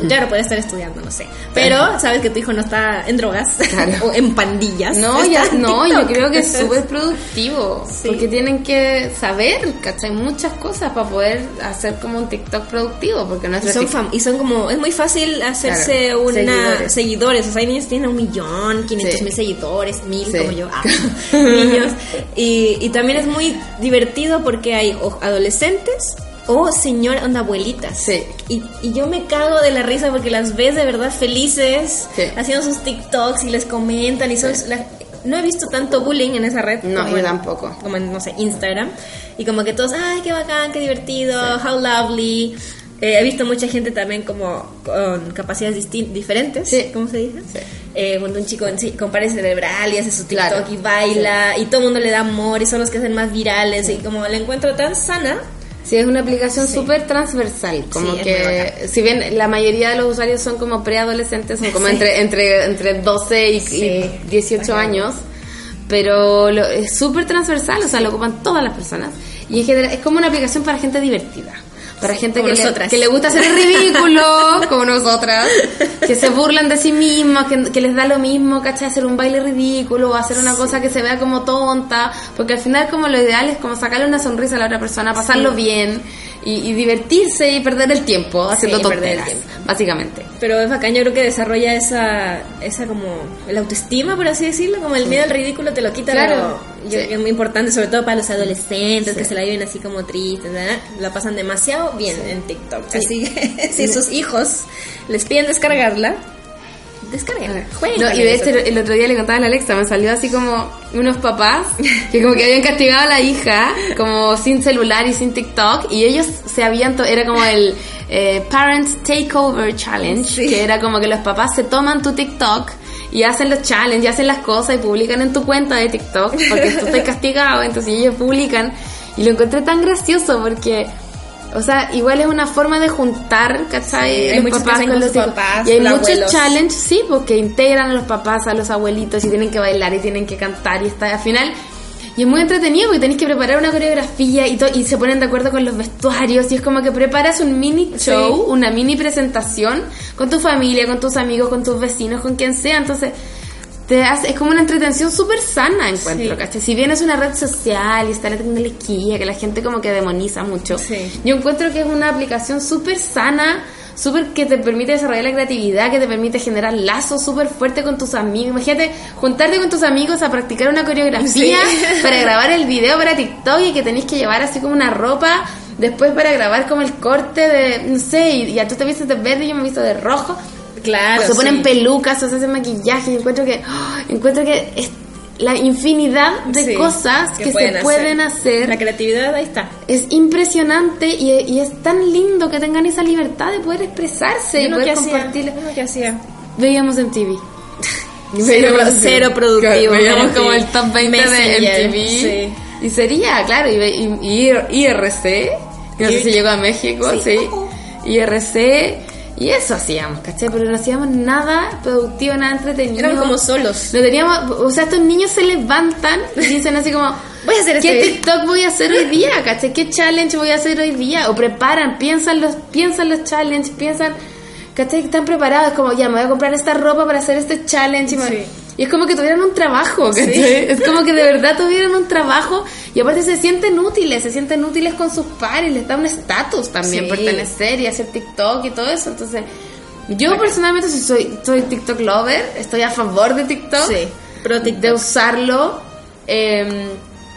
Speaker 1: claro, puede estar estudiando, no sé. Pero sabes que tu hijo no está en drogas
Speaker 2: Claro.
Speaker 1: o en pandillas.
Speaker 2: No, ya,
Speaker 1: en
Speaker 2: no, yo creo que es súper productivo.
Speaker 1: Sí.
Speaker 2: Porque tienen que saber, ¿cachai? Muchas cosas para poder hacer como un TikTok productivo. Porque
Speaker 1: Y
Speaker 2: nuestro
Speaker 1: son,
Speaker 2: TikTok-
Speaker 1: fam- y son como, es muy fácil hacerse
Speaker 2: Claro,
Speaker 1: una
Speaker 2: seguidores.
Speaker 1: seguidores. O sea, hay niños que tienen un millón, quinientos
Speaker 2: Sí.
Speaker 1: mil seguidores, mil
Speaker 2: Sí.
Speaker 1: como yo, ah, niños. Y, y también es muy divertido porque hay adolescentes o señora, onda abuelitas.
Speaker 2: Sí.
Speaker 1: Y, y yo me cago de la risa porque las ves de verdad felices,
Speaker 2: Sí.
Speaker 1: haciendo sus TikToks y les comentan y son... la- no he visto tanto bullying en esa red.
Speaker 2: No,
Speaker 1: como
Speaker 2: yo tampoco.
Speaker 1: Como en, no sé, Instagram. Y como que todos, ay, qué bacán, qué divertido, how lovely. Eh, he visto mucha gente también como con capacidades diferentes,
Speaker 2: Sí.
Speaker 1: ¿cómo se dice?
Speaker 2: Sí.
Speaker 1: Eh, cuando un chico sí, con cerebral y hace su TikTok
Speaker 2: Claro.
Speaker 1: y baila y todo el mundo le da amor y son los que hacen más virales y como la encuentro tan sana.
Speaker 2: Sí, es una aplicación
Speaker 1: Sí.
Speaker 2: súper transversal, como
Speaker 1: Sí,
Speaker 2: que si bien la mayoría de los usuarios son como preadolescentes, son como
Speaker 1: Sí.
Speaker 2: entre, entre, entre 12 y, y
Speaker 1: Sí,
Speaker 2: 18
Speaker 1: bacán.
Speaker 2: años, pero lo- es súper transversal, o sea, lo ocupan todas las personas y en general es como una aplicación para gente divertida. Para gente que le, que le gusta hacer el ridículo, como nosotras, que se burlan de sí mismas, que, que les da lo mismo, ¿cachai? Hacer un baile ridículo o hacer una cosa que se vea como tonta, porque al final como lo ideal es como sacarle una sonrisa a la otra persona, pasarlo bien y, y divertirse y perder el tiempo haciendo
Speaker 1: Sí,
Speaker 2: tonteras,
Speaker 1: tiempo.
Speaker 2: básicamente.
Speaker 1: Pero es bacán, yo creo que desarrolla esa, esa como, la autoestima, por así decirlo, como el miedo al ridículo te lo quita.
Speaker 2: Claro.
Speaker 1: pero Yo
Speaker 2: Sí.
Speaker 1: es muy importante, sobre todo para los adolescentes que se la viven así como tristes, ¿verdad? la pasan demasiado bien en TikTok.
Speaker 2: Sí.
Speaker 1: Así que si sus hijos les piden descargarla, descarguenla, jueguen
Speaker 2: No, y de hecho el otro día le contaba a la Alexa, me salió así como unos papás que como que habían castigado a la hija como sin celular y sin TikTok y ellos se habían, era como el eh, Parent Takeover Challenge,
Speaker 1: Sí.
Speaker 2: que era como que los papás se toman tu TikTok y hacen los challenges, y hacen las cosas y publican en tu cuenta de TikTok porque tú estás castigado, entonces ellos publican y lo encontré tan gracioso porque... O sea, igual es una forma de juntar, ¿cachai?
Speaker 1: Sí, hay
Speaker 2: los papás con los
Speaker 1: papás,
Speaker 2: Y hay muchos
Speaker 1: abuelos.
Speaker 2: challenges, sí, porque integran a los papás, a los abuelitos y tienen que bailar y tienen que cantar y está al final. Y es muy entretenido porque tenéis que preparar una coreografía y, y se ponen de acuerdo con los vestuarios y es como que preparas un mini show, una mini presentación con tu familia, con tus amigos, con tus vecinos, con quien sea. Entonces, te hace, es como una entretención súper sana, encuentro,
Speaker 1: Sí.
Speaker 2: ¿cachai? Si bien es una red social y está la tecnología, que la gente como que demoniza mucho,
Speaker 1: Sí.
Speaker 2: yo encuentro que es una aplicación súper sana, súper que te permite desarrollar la creatividad, que te permite generar lazos súper fuertes con tus amigos. Imagínate juntarte con tus amigos a practicar una coreografía
Speaker 1: Sí.
Speaker 2: para grabar el video para TikTok y que tenéis que llevar así como una ropa después para grabar como el corte de, no sé, y ya tú te vistes de verde y yo me visto de rojo.
Speaker 1: Claro.
Speaker 2: o se ponen
Speaker 1: sí.
Speaker 2: pelucas, o se hacen maquillaje. Y encuentro que, ¡oh! encuentro que es la infinidad de
Speaker 1: Sí,
Speaker 2: cosas que, se pueden hacer.
Speaker 1: La creatividad ahí está.
Speaker 2: Es impresionante y, y es tan lindo que tengan esa libertad de poder expresarse y poder
Speaker 1: que
Speaker 2: compartir.
Speaker 1: que hacía.
Speaker 2: Veíamos en TV.
Speaker 1: Cero, cero productivo.
Speaker 2: Veíamos
Speaker 1: Como
Speaker 2: el
Speaker 1: que
Speaker 2: top 20 de MTV.
Speaker 1: sí.
Speaker 2: Y sería, claro, y, y- y IRC, que no sé si llegó a México, sí. IRC, y eso hacíamos, ¿cachai? Pero no hacíamos nada productivo, nada entretenido.
Speaker 1: Eran como solos.
Speaker 2: No teníamos, o sea, estos niños se levantan y dicen así como,
Speaker 1: Voy a hacer
Speaker 2: ¿qué
Speaker 1: este-
Speaker 2: TikTok voy a hacer hoy día? ¿Cachai? ¿Qué challenge voy a hacer hoy día? O preparan, piensan los, piensan los challenges, piensan, ¿cachai? Están preparados, como, ya, me voy a comprar esta ropa para hacer este challenge. Y, me-
Speaker 1: Sí.
Speaker 2: Y es como que tuvieran un trabajo, ¿cachai? Es como que de verdad tuvieran un trabajo y aparte se sienten útiles, se sienten útiles con sus pares, les da un estatus también
Speaker 1: Sí.
Speaker 2: pertenecer y hacer TikTok y todo eso. Entonces, yo personalmente sí soy, soy TikTok lover, estoy a favor de TikTok,
Speaker 1: Sí, TikTok.
Speaker 2: de usarlo. Eh,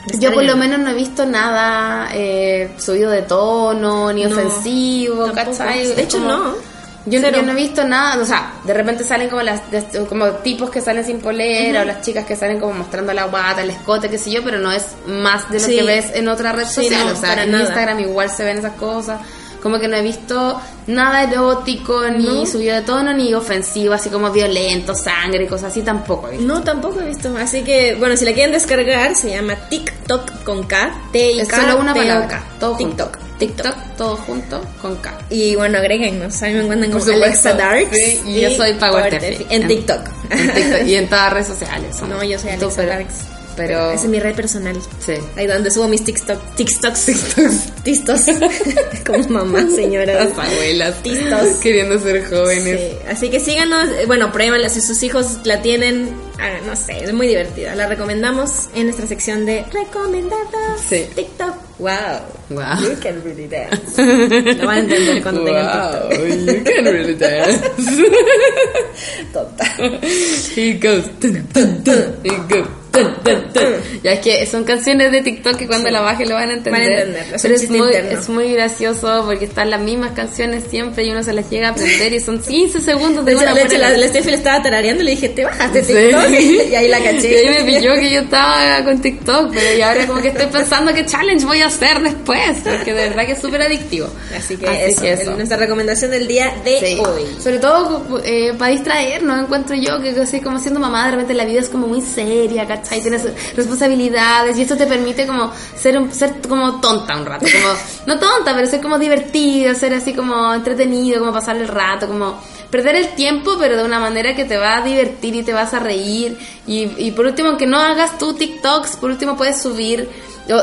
Speaker 1: De
Speaker 2: yo por lo menos no he visto nada eh, subido de tono, ni
Speaker 1: No,
Speaker 2: ofensivo. ¿cachai?
Speaker 1: De hecho,
Speaker 2: Como-
Speaker 1: no.
Speaker 2: Yo, yo no he visto nada, o sea, de repente salen como las como tipos que salen sin polera o las chicas que salen como mostrando la guata, el escote, qué sé yo, pero no es más de lo
Speaker 1: Sí.
Speaker 2: que ves en otra red
Speaker 1: Sí,
Speaker 2: social,
Speaker 1: no,
Speaker 2: o sea, en
Speaker 1: nada.
Speaker 2: Instagram igual se ven esas cosas. Como que no he visto nada erótico, ni
Speaker 1: No.
Speaker 2: subido de tono, ni ofensivo, así como violento, sangre y cosas así, tampoco he visto.
Speaker 1: No, tampoco he visto. Así que, bueno, si la quieren descargar, se llama TikTok con K. T -I
Speaker 2: Es
Speaker 1: -K,
Speaker 2: solo una palabra, todo
Speaker 1: TikTok.
Speaker 2: junto. TikTok, todo junto con K.
Speaker 1: Y bueno, agréguennos. A mí me encuentran como
Speaker 2: supuesto.
Speaker 1: Alexa Darks.
Speaker 2: Sí, y yo soy Power Tefi.
Speaker 1: En TikTok.
Speaker 2: En TikTok y en todas las redes sociales. somos.
Speaker 1: No, yo soy Alexa
Speaker 2: pero-
Speaker 1: Darks.
Speaker 2: Pero.
Speaker 1: Esa es mi red personal.
Speaker 2: Sí.
Speaker 1: Ahí donde subo mis TikTok, TikToks. Tistos. Como mamá, señora.
Speaker 2: Las abuelas.
Speaker 1: Tistos.
Speaker 2: Queriendo ser jóvenes.
Speaker 1: Sí, Así que síganos, eh, bueno, pruébenla si sus hijos la tienen, hagan, no sé, es muy divertida. La recomendamos en nuestra sección de recomendados
Speaker 2: Sí.
Speaker 1: TikTok. Wow.
Speaker 2: Wow.
Speaker 1: You can really dance. Lo van a entender cuando tengan
Speaker 2: Wow,
Speaker 1: TikTok.
Speaker 2: you can really dance. He goes. Tun, tun, tun. He goes. Tun, tun, tun. Ya es que son canciones de TikTok que cuando la bajen lo van a entender.
Speaker 1: Van a entender,
Speaker 2: Pero es muy,
Speaker 1: interno.
Speaker 2: es muy gracioso porque están las mismas canciones siempre y uno se las llega a aprender y son 15 segundos de
Speaker 1: De hecho,
Speaker 2: una
Speaker 1: de hecho, la, la Steffi le estaba tarareando y le dije, ¿te bajaste
Speaker 2: Sí.
Speaker 1: TikTok? Y ahí la
Speaker 2: Y
Speaker 1: caché.
Speaker 2: ahí me pilló que yo estaba con TikTok, pero y ahora como que estoy pensando qué challenge voy a hacer después, porque de verdad que es súper adictivo.
Speaker 1: Así que, eso, es nuestra recomendación del día de
Speaker 2: Sí.
Speaker 1: hoy.
Speaker 2: Sobre todo eh, para distraernos, encuentro yo que así como siendo mamá, de repente la vida es como muy seria, ¿cachai? Tienes responsabilidades y esto te permite como ser, un- ser como tonta un rato, como, no tonta, pero ser como divertido, ser así como entretenido, como pasar el rato, como perder el tiempo, pero de una manera que te va a divertir y te vas a reír. Y, y por último, aunque no hagas tú TikToks, por último puedes subir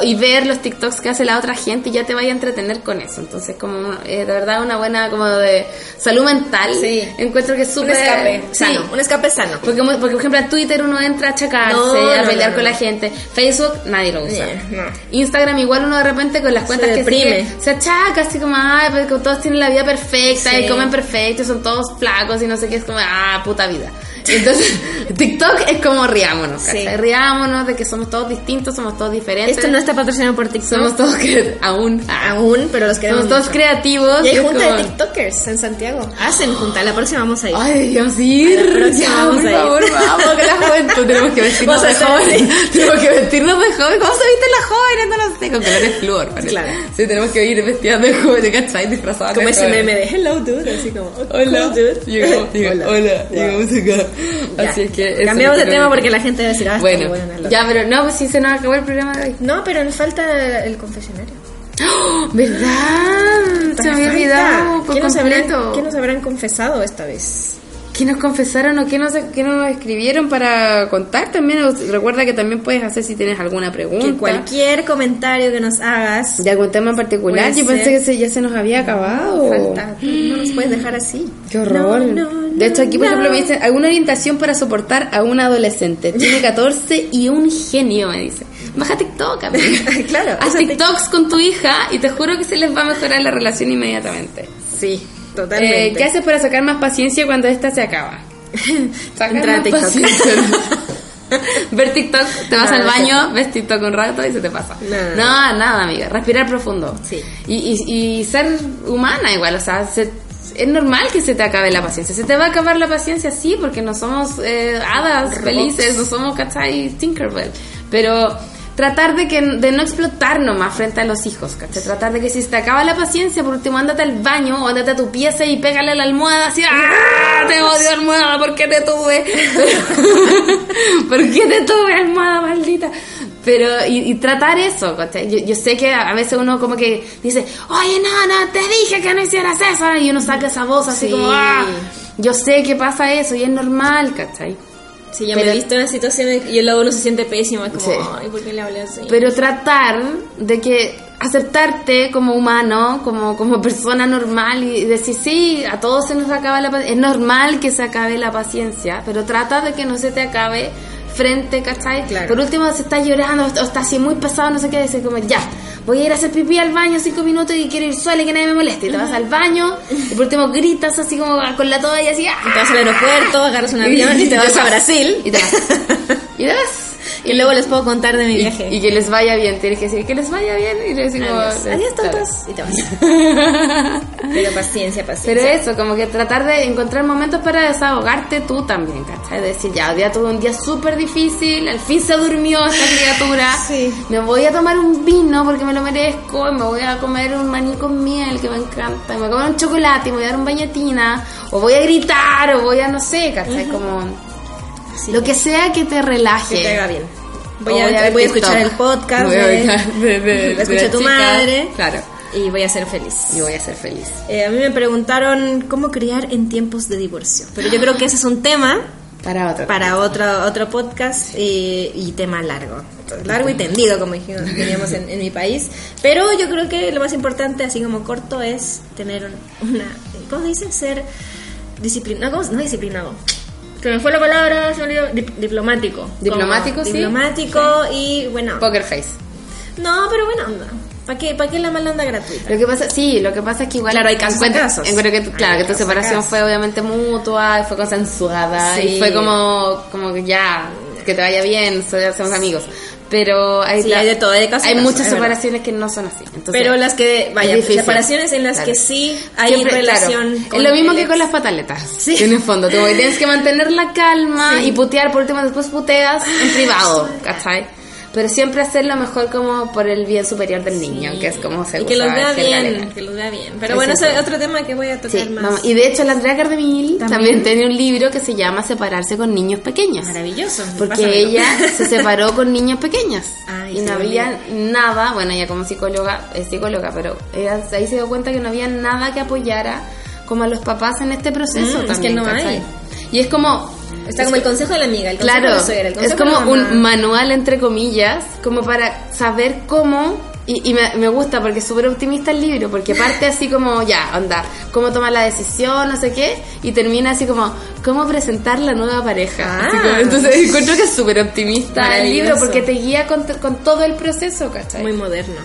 Speaker 2: y ver los TikToks que hace la otra gente y ya te vaya a entretener con eso. Entonces, como eh, de verdad una buena como de salud mental.
Speaker 1: Sí.
Speaker 2: Encuentro que es
Speaker 1: Un
Speaker 2: súper
Speaker 1: escape
Speaker 2: sí.
Speaker 1: sano, un escape sano.
Speaker 2: Porque, porque, por ejemplo, a Twitter uno entra a chacarse,
Speaker 1: No,
Speaker 2: a
Speaker 1: no,
Speaker 2: pelear
Speaker 1: no,
Speaker 2: con la gente. Facebook nadie lo usa.
Speaker 1: Yeah.
Speaker 2: Instagram igual uno de repente con las cuentas que
Speaker 1: deprime.
Speaker 2: sigue, se achaca así como, ay, porque todos tienen la vida perfecta
Speaker 1: Sí.
Speaker 2: y comen perfecto son todos flacos y no sé qué, es como, ah, puta vida. Entonces, TikTok es como riámonos,
Speaker 1: Sí.
Speaker 2: Riámonos de que somos todos distintos, somos todos diferentes.
Speaker 1: Esto no está patrocinado por TikTok.
Speaker 2: Somos todos que aún,
Speaker 1: aún, pero los queremos
Speaker 2: somos todos
Speaker 1: mucho.
Speaker 2: creativos.
Speaker 1: Y hay junta
Speaker 2: como-
Speaker 1: de TikTokers en Santiago. Hacen junta, la próxima vamos a ir.
Speaker 2: Ay, deberíamos ir.
Speaker 1: La próxima
Speaker 2: Ya,
Speaker 1: vamos
Speaker 2: por
Speaker 1: a ir.
Speaker 2: favor, vamos, que la juventud. Tenemos que vestirnos de jóvenes. Tenemos que vestirnos de jóvenes. ¿Cómo se visten las jóvenes? No lo sé, con colores flúor. parece.
Speaker 1: Claro.
Speaker 2: Sí, tenemos que ir vestidas de jóvenes, ¿cachai? Disfrazadas
Speaker 1: Como ese meme de Hello Dude, así como oh,
Speaker 2: Hola,
Speaker 1: dude.
Speaker 2: llegamos, llegamos, hola,
Speaker 1: Wow.
Speaker 2: llegamos acá.
Speaker 1: Ya.
Speaker 2: Así es que
Speaker 1: Cambiamos de tema
Speaker 2: que-
Speaker 1: porque la gente va a decir, ah,
Speaker 2: Bueno,
Speaker 1: buena la-
Speaker 2: ya, pero no, pues sí se nos acabó el programa de hoy.
Speaker 1: No, pero nos falta el confesionario.
Speaker 2: ¡Oh! ¿Verdad? Se me había olvidado por
Speaker 1: ¿Qué nos, habrán. ¿Qué nos habrán confesado esta vez?
Speaker 2: ¿Qué nos confesaron o qué nos, qué nos escribieron para contar también? Recuerda que también puedes hacer si tienes alguna pregunta.
Speaker 1: Que cualquier comentario que nos hagas
Speaker 2: De algún tema en particular. Yo pensé
Speaker 1: ser.
Speaker 2: que se- ya se nos había acabado.
Speaker 1: falta. No nos puedes dejar así.
Speaker 2: Qué horror.
Speaker 1: No, no,
Speaker 2: de hecho, aquí, por
Speaker 1: no.
Speaker 2: ejemplo, me dicen alguna orientación para soportar a un adolescente. Tiene 14 y un genio, me dice. Baja TikTok, amiga.
Speaker 1: Claro,
Speaker 2: Haz TikToks con tu hija y te juro que se les va a mejorar la relación inmediatamente.
Speaker 1: Sí, totalmente.
Speaker 2: Eh, ¿Qué haces para sacar más paciencia cuando esta se acaba?
Speaker 1: Entra a TikTok.
Speaker 2: Ver TikTok, te vas al baño, ves TikTok un rato y se te pasa.
Speaker 1: No.
Speaker 2: No, nada, amiga. Respirar profundo.
Speaker 1: Sí.
Speaker 2: Y, y, y ser humana igual, o sea, se- es normal que se te acabe la paciencia. Se te va a acabar la paciencia, sí, porque no somos eh, hadas
Speaker 1: Robots.
Speaker 2: felices, no somos, ¿cachai? Tinkerbell. Pero tratar de que de no explotar nomás frente a los hijos, ¿cachai? Tratar de que si se te acaba la paciencia, por último, ándate al baño o ándate a tu pieza y pégale a la almohada así, ¡ah! Te odio almohada, ¿por qué te tuve? ¿Por qué te tuve almohada, maldita? Pero, y, y tratar eso, ¿cachai? Yo, yo sé que a a veces uno como que dice, oye, no, no, te dije que no hicieras eso, y uno saca esa voz así
Speaker 1: Sí.
Speaker 2: como, ¡ah! Yo sé que pasa eso y es normal, ¿cachai?
Speaker 1: Sí, yo me he visto en situaciones y luego uno se siente pésimo. Es como,
Speaker 2: Sí.
Speaker 1: ay, ¿por qué le hablé así?
Speaker 2: Pero tratar de que aceptarte como humano, como, como persona normal y decir, sí, a todos se nos acaba la paciencia. Es normal que se acabe la paciencia, pero trata de que no se te acabe frente, ¿cachai?
Speaker 1: Claro.
Speaker 2: Por último, se está llorando o está así muy pesado, no sé qué, decir como, ya, voy a ir a hacer pipí al baño cinco minutos y quiero ir sola y que nadie me moleste. Y te vas al baño y por último gritas así como con la toalla así, ¡ah!
Speaker 1: Y te vas al aeropuerto, agarras un avión y te vas a Brasil.
Speaker 2: Y te vas. Y te vas.
Speaker 1: Y luego les puedo contar de mi viaje.
Speaker 2: Y, y que les vaya bien, tienes que decir que les vaya bien y le decimos
Speaker 1: Adiós, adiós tontos. Y te vas. Pero paciencia, paciencia.
Speaker 2: Pero eso, como que tratar de encontrar momentos para desahogarte tú también, ¿cachai? Decir, ya, día tuve un día súper difícil, al fin se durmió esta criatura,
Speaker 1: Sí.
Speaker 2: me voy a tomar un vino porque me lo merezco, y me voy a comer un maní con miel que me encanta, y me voy a comer un chocolate y me voy a dar un bañetina, o voy a gritar, o voy a, no sé, ¿cachai? Como
Speaker 1: Sí.
Speaker 2: lo que sea que te relaje.
Speaker 1: que te haga bien. Voy,
Speaker 2: O
Speaker 1: a,
Speaker 2: voy a ver
Speaker 1: voy a escuchar el podcast
Speaker 2: Voy a
Speaker 1: de,
Speaker 2: escuchar de-
Speaker 1: tu
Speaker 2: chica.
Speaker 1: madre
Speaker 2: Claro.
Speaker 1: y voy a ser feliz.
Speaker 2: Y voy a ser feliz.
Speaker 1: Eh, a mí me preguntaron cómo criar en tiempos de divorcio, pero yo creo que ese es un tema
Speaker 2: Para otro.
Speaker 1: para otro otro podcast eh, y tema largo, largo y tendido como dijimos, diríamos en, en mi país. Pero yo creo que lo más importante, así como corto, es tener una, ¿cómo se dice? Ser disciplinado, ¿cómo se- no disciplinado. Que me fue la palabra, se me. Dip- diplomático.
Speaker 2: Diplomático, sí.
Speaker 1: Diplomático y bueno.
Speaker 2: Poker face.
Speaker 1: No, pero bueno, onda. ¿Para qué, ¿Para qué la mala onda gratuita?
Speaker 2: Lo que pasa, sí, lo que pasa es que igual
Speaker 1: Claro, hay casos casos.
Speaker 2: encuentro que claro, que tu separación
Speaker 1: casos.
Speaker 2: fue obviamente mutua, fue consensuada
Speaker 1: Sí.
Speaker 2: y fue como como que ya que te vaya bien, somos amigos. Pero hay,
Speaker 1: Sí, hay de todo, hay de caso a
Speaker 2: hay
Speaker 1: caso,
Speaker 2: muchas
Speaker 1: verdad.
Speaker 2: separaciones que no son así. Entonces,
Speaker 1: Pero las que, vaya, separaciones en las
Speaker 2: Claro.
Speaker 1: que sí hay
Speaker 2: Siempre,
Speaker 1: relación.
Speaker 2: claro,
Speaker 1: con
Speaker 2: es lo mismo que con las pataletas.
Speaker 1: Sí.
Speaker 2: En el fondo, como que tienes que mantener la calma
Speaker 1: Sí.
Speaker 2: y putear por último, después puteas en privado, ¿cachai? Pero siempre hacerlo mejor como por el bien superior del niño, que es como se
Speaker 1: Y que los vea bien, que los vea bien. Pero
Speaker 2: Sí,
Speaker 1: bueno,
Speaker 2: sí,
Speaker 1: ese
Speaker 2: sí.
Speaker 1: es otro tema que voy a tocar
Speaker 2: Sí,
Speaker 1: más.
Speaker 2: vamos. y de hecho la Andrea Cardemil también.
Speaker 1: También.
Speaker 2: tiene un libro que se llama Separarse con niños pequeños.
Speaker 1: Maravilloso.
Speaker 2: Porque
Speaker 1: pásamelo.
Speaker 2: ella se separó con niños pequeños
Speaker 1: Ay,
Speaker 2: y
Speaker 1: se
Speaker 2: no había nada, bueno, ella como psicóloga, es psicóloga, pero ella ahí se dio cuenta que no había nada que apoyara como a los papás en este proceso
Speaker 1: Mm, es
Speaker 2: también,
Speaker 1: que no hay.
Speaker 2: Y es como
Speaker 1: Está como el consejo de la amiga, el consejo
Speaker 2: Claro,
Speaker 1: de la suegra, el
Speaker 2: es
Speaker 1: consejo
Speaker 2: como
Speaker 1: de la mamá.
Speaker 2: un manual entre comillas, como para saber cómo, y, y me, me gusta porque es súper optimista el libro, porque parte así como, ya, onda, cómo tomar la decisión, no sé qué, y termina así como, cómo presentar la nueva pareja.
Speaker 1: Ah.
Speaker 2: Como- entonces encuentro que es súper optimista el libro porque te guía con, con todo el proceso, ¿cachai?
Speaker 1: Muy moderno.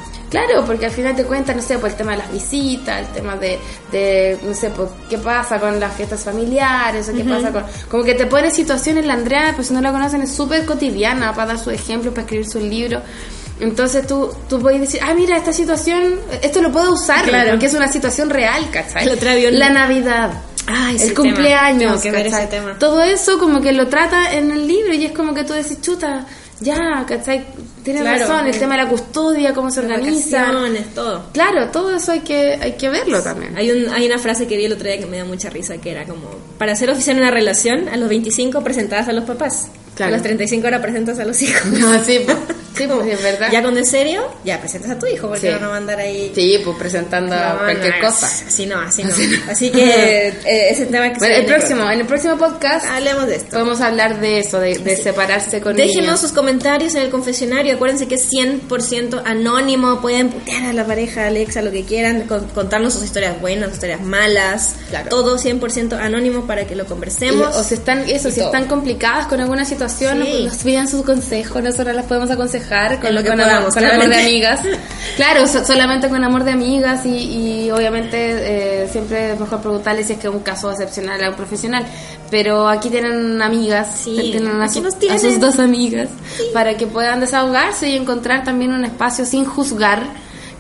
Speaker 2: Claro, porque al final te cuenta, no sé, por el tema de las visitas, el tema de, de no sé, pues, qué pasa con las fiestas familiares, o qué pasa con... Como que te pone situaciones, la Andrea, pues si no la conocen, es súper cotidiana para dar su ejemplo, para escribir su libro. Entonces tú, tú puedes decir, ah, mira, esta situación, esto lo puedo usar,
Speaker 1: Claro.
Speaker 2: porque es una situación real, ¿cachai? La Navidad.
Speaker 1: Ay,
Speaker 2: el
Speaker 1: tema.
Speaker 2: cumpleaños,
Speaker 1: Tengo que ver
Speaker 2: ¿cachai?
Speaker 1: ese tema.
Speaker 2: todo eso como que lo trata en el libro y es como que tú decís, chuta, ya, ¿cachai? Tienes
Speaker 1: Claro.
Speaker 2: razón, el tema de la custodia, cómo se organiza.
Speaker 1: todo.
Speaker 2: Claro, todo eso hay que, hay que verlo también.
Speaker 1: Hay, un, hay una frase que vi el otro día que me da mucha risa, que era como, para ser oficial en una relación, a los 25 presentadas a los papás.
Speaker 2: Claro.
Speaker 1: A los 35 ahora presentas a los hijos.
Speaker 2: No, sí, pues, sí, pues, es verdad.
Speaker 1: Ya cuando es serio, ya presentas a tu hijo, porque
Speaker 2: Sí.
Speaker 1: no va a andar ahí...
Speaker 2: Sí, pues presentando
Speaker 1: No,
Speaker 2: cualquier
Speaker 1: no,
Speaker 2: cosa.
Speaker 1: Así no, así no. Así que eh, ese tema que
Speaker 2: Bueno,
Speaker 1: se
Speaker 2: el próximo, en el próximo podcast
Speaker 1: Hablemos de esto.
Speaker 2: podemos hablar de eso, de, de separarse con
Speaker 1: Déjenos
Speaker 2: niños.
Speaker 1: sus comentarios en el confesionario. Acuérdense que es 100% anónimo. Pueden putear a la pareja, Alexa, lo que quieran. con- contarnos sus historias buenas, sus historias malas.
Speaker 2: Claro.
Speaker 1: Todo 100% anónimo para que lo
Speaker 2: Y-
Speaker 1: conversemos.
Speaker 2: o si están, eso,
Speaker 1: y
Speaker 2: si
Speaker 1: todo.
Speaker 2: están complicadas con alguna situación,
Speaker 1: Sí.
Speaker 2: nos pidan su consejo, nosotros las podemos aconsejar con,
Speaker 1: lo que
Speaker 2: con amor,
Speaker 1: podamos,
Speaker 2: con amor de amigas. Claro, so- solamente con amor de amigas y, y obviamente eh, siempre es mejor preguntarle si es que es un caso excepcional a un profesional. Pero aquí tienen amigas,
Speaker 1: Sí,
Speaker 2: tienen a, su-
Speaker 1: nos
Speaker 2: a
Speaker 1: tienen.
Speaker 2: sus dos amigas para que puedan desahogarse y encontrar también un espacio sin juzgar.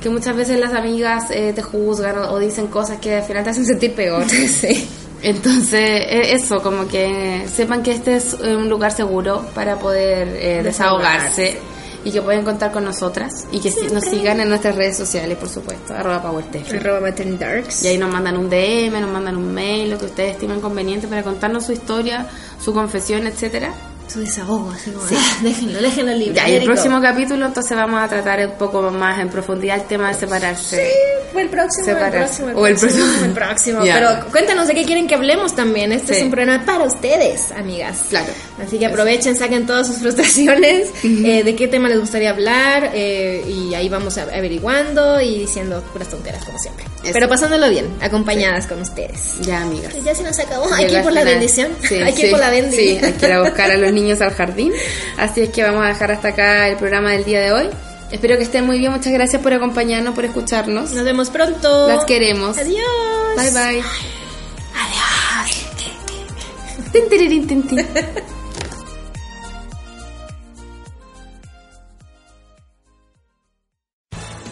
Speaker 2: Que muchas veces las amigas eh, te juzgan o, o dicen cosas que al final te hacen sentir peor.
Speaker 1: Sí.
Speaker 2: Entonces, e- eso, como que sepan que este es eh, un lugar seguro para poder eh, desahogarse
Speaker 1: Desahogarse.
Speaker 2: Y que pueden contar con nosotras y que si- nos sigan en nuestras redes sociales, por supuesto, arroba PowerTech.
Speaker 1: Arroba.
Speaker 2: Y ahí nos mandan un DM, nos mandan un mail, lo que ustedes estimen conveniente para contarnos su historia, su confesión, etcétera.
Speaker 1: Su desahogo, así como, ah, déjenlo, déjenlo libre.
Speaker 2: Ya, y el próximo capítulo entonces vamos a tratar un poco más en profundidad el tema de separarse.
Speaker 1: Sí, fue el próximo, el
Speaker 2: Separarse.
Speaker 1: próximo, el
Speaker 2: O el
Speaker 1: próximo,
Speaker 2: próximo.
Speaker 1: el próximo. Pero cuéntanos de qué quieren que hablemos también. Este
Speaker 2: Sí.
Speaker 1: es un programa para ustedes, amigas.
Speaker 2: Claro.
Speaker 1: Así que aprovechen, saquen todas sus frustraciones, eh, de qué tema les gustaría hablar eh, y ahí vamos a- averiguando y diciendo puras tonteras como siempre.
Speaker 2: Eso.
Speaker 1: Pero pasándolo bien, acompañadas con ustedes.
Speaker 2: Ya, amigas.
Speaker 1: Ya se nos acabó, hay que ir por la bendición.
Speaker 2: Sí,
Speaker 1: hay que ir
Speaker 2: sí,
Speaker 1: por la bendición.
Speaker 2: Sí, hay que ir a buscar a los niños al jardín. Así es que vamos a dejar hasta acá el programa del día de hoy. Espero que estén muy bien. Muchas gracias por acompañarnos, por escucharnos.
Speaker 1: Nos vemos pronto.
Speaker 2: Las queremos.
Speaker 1: Adiós.
Speaker 2: Bye bye. Tin, tin, tin.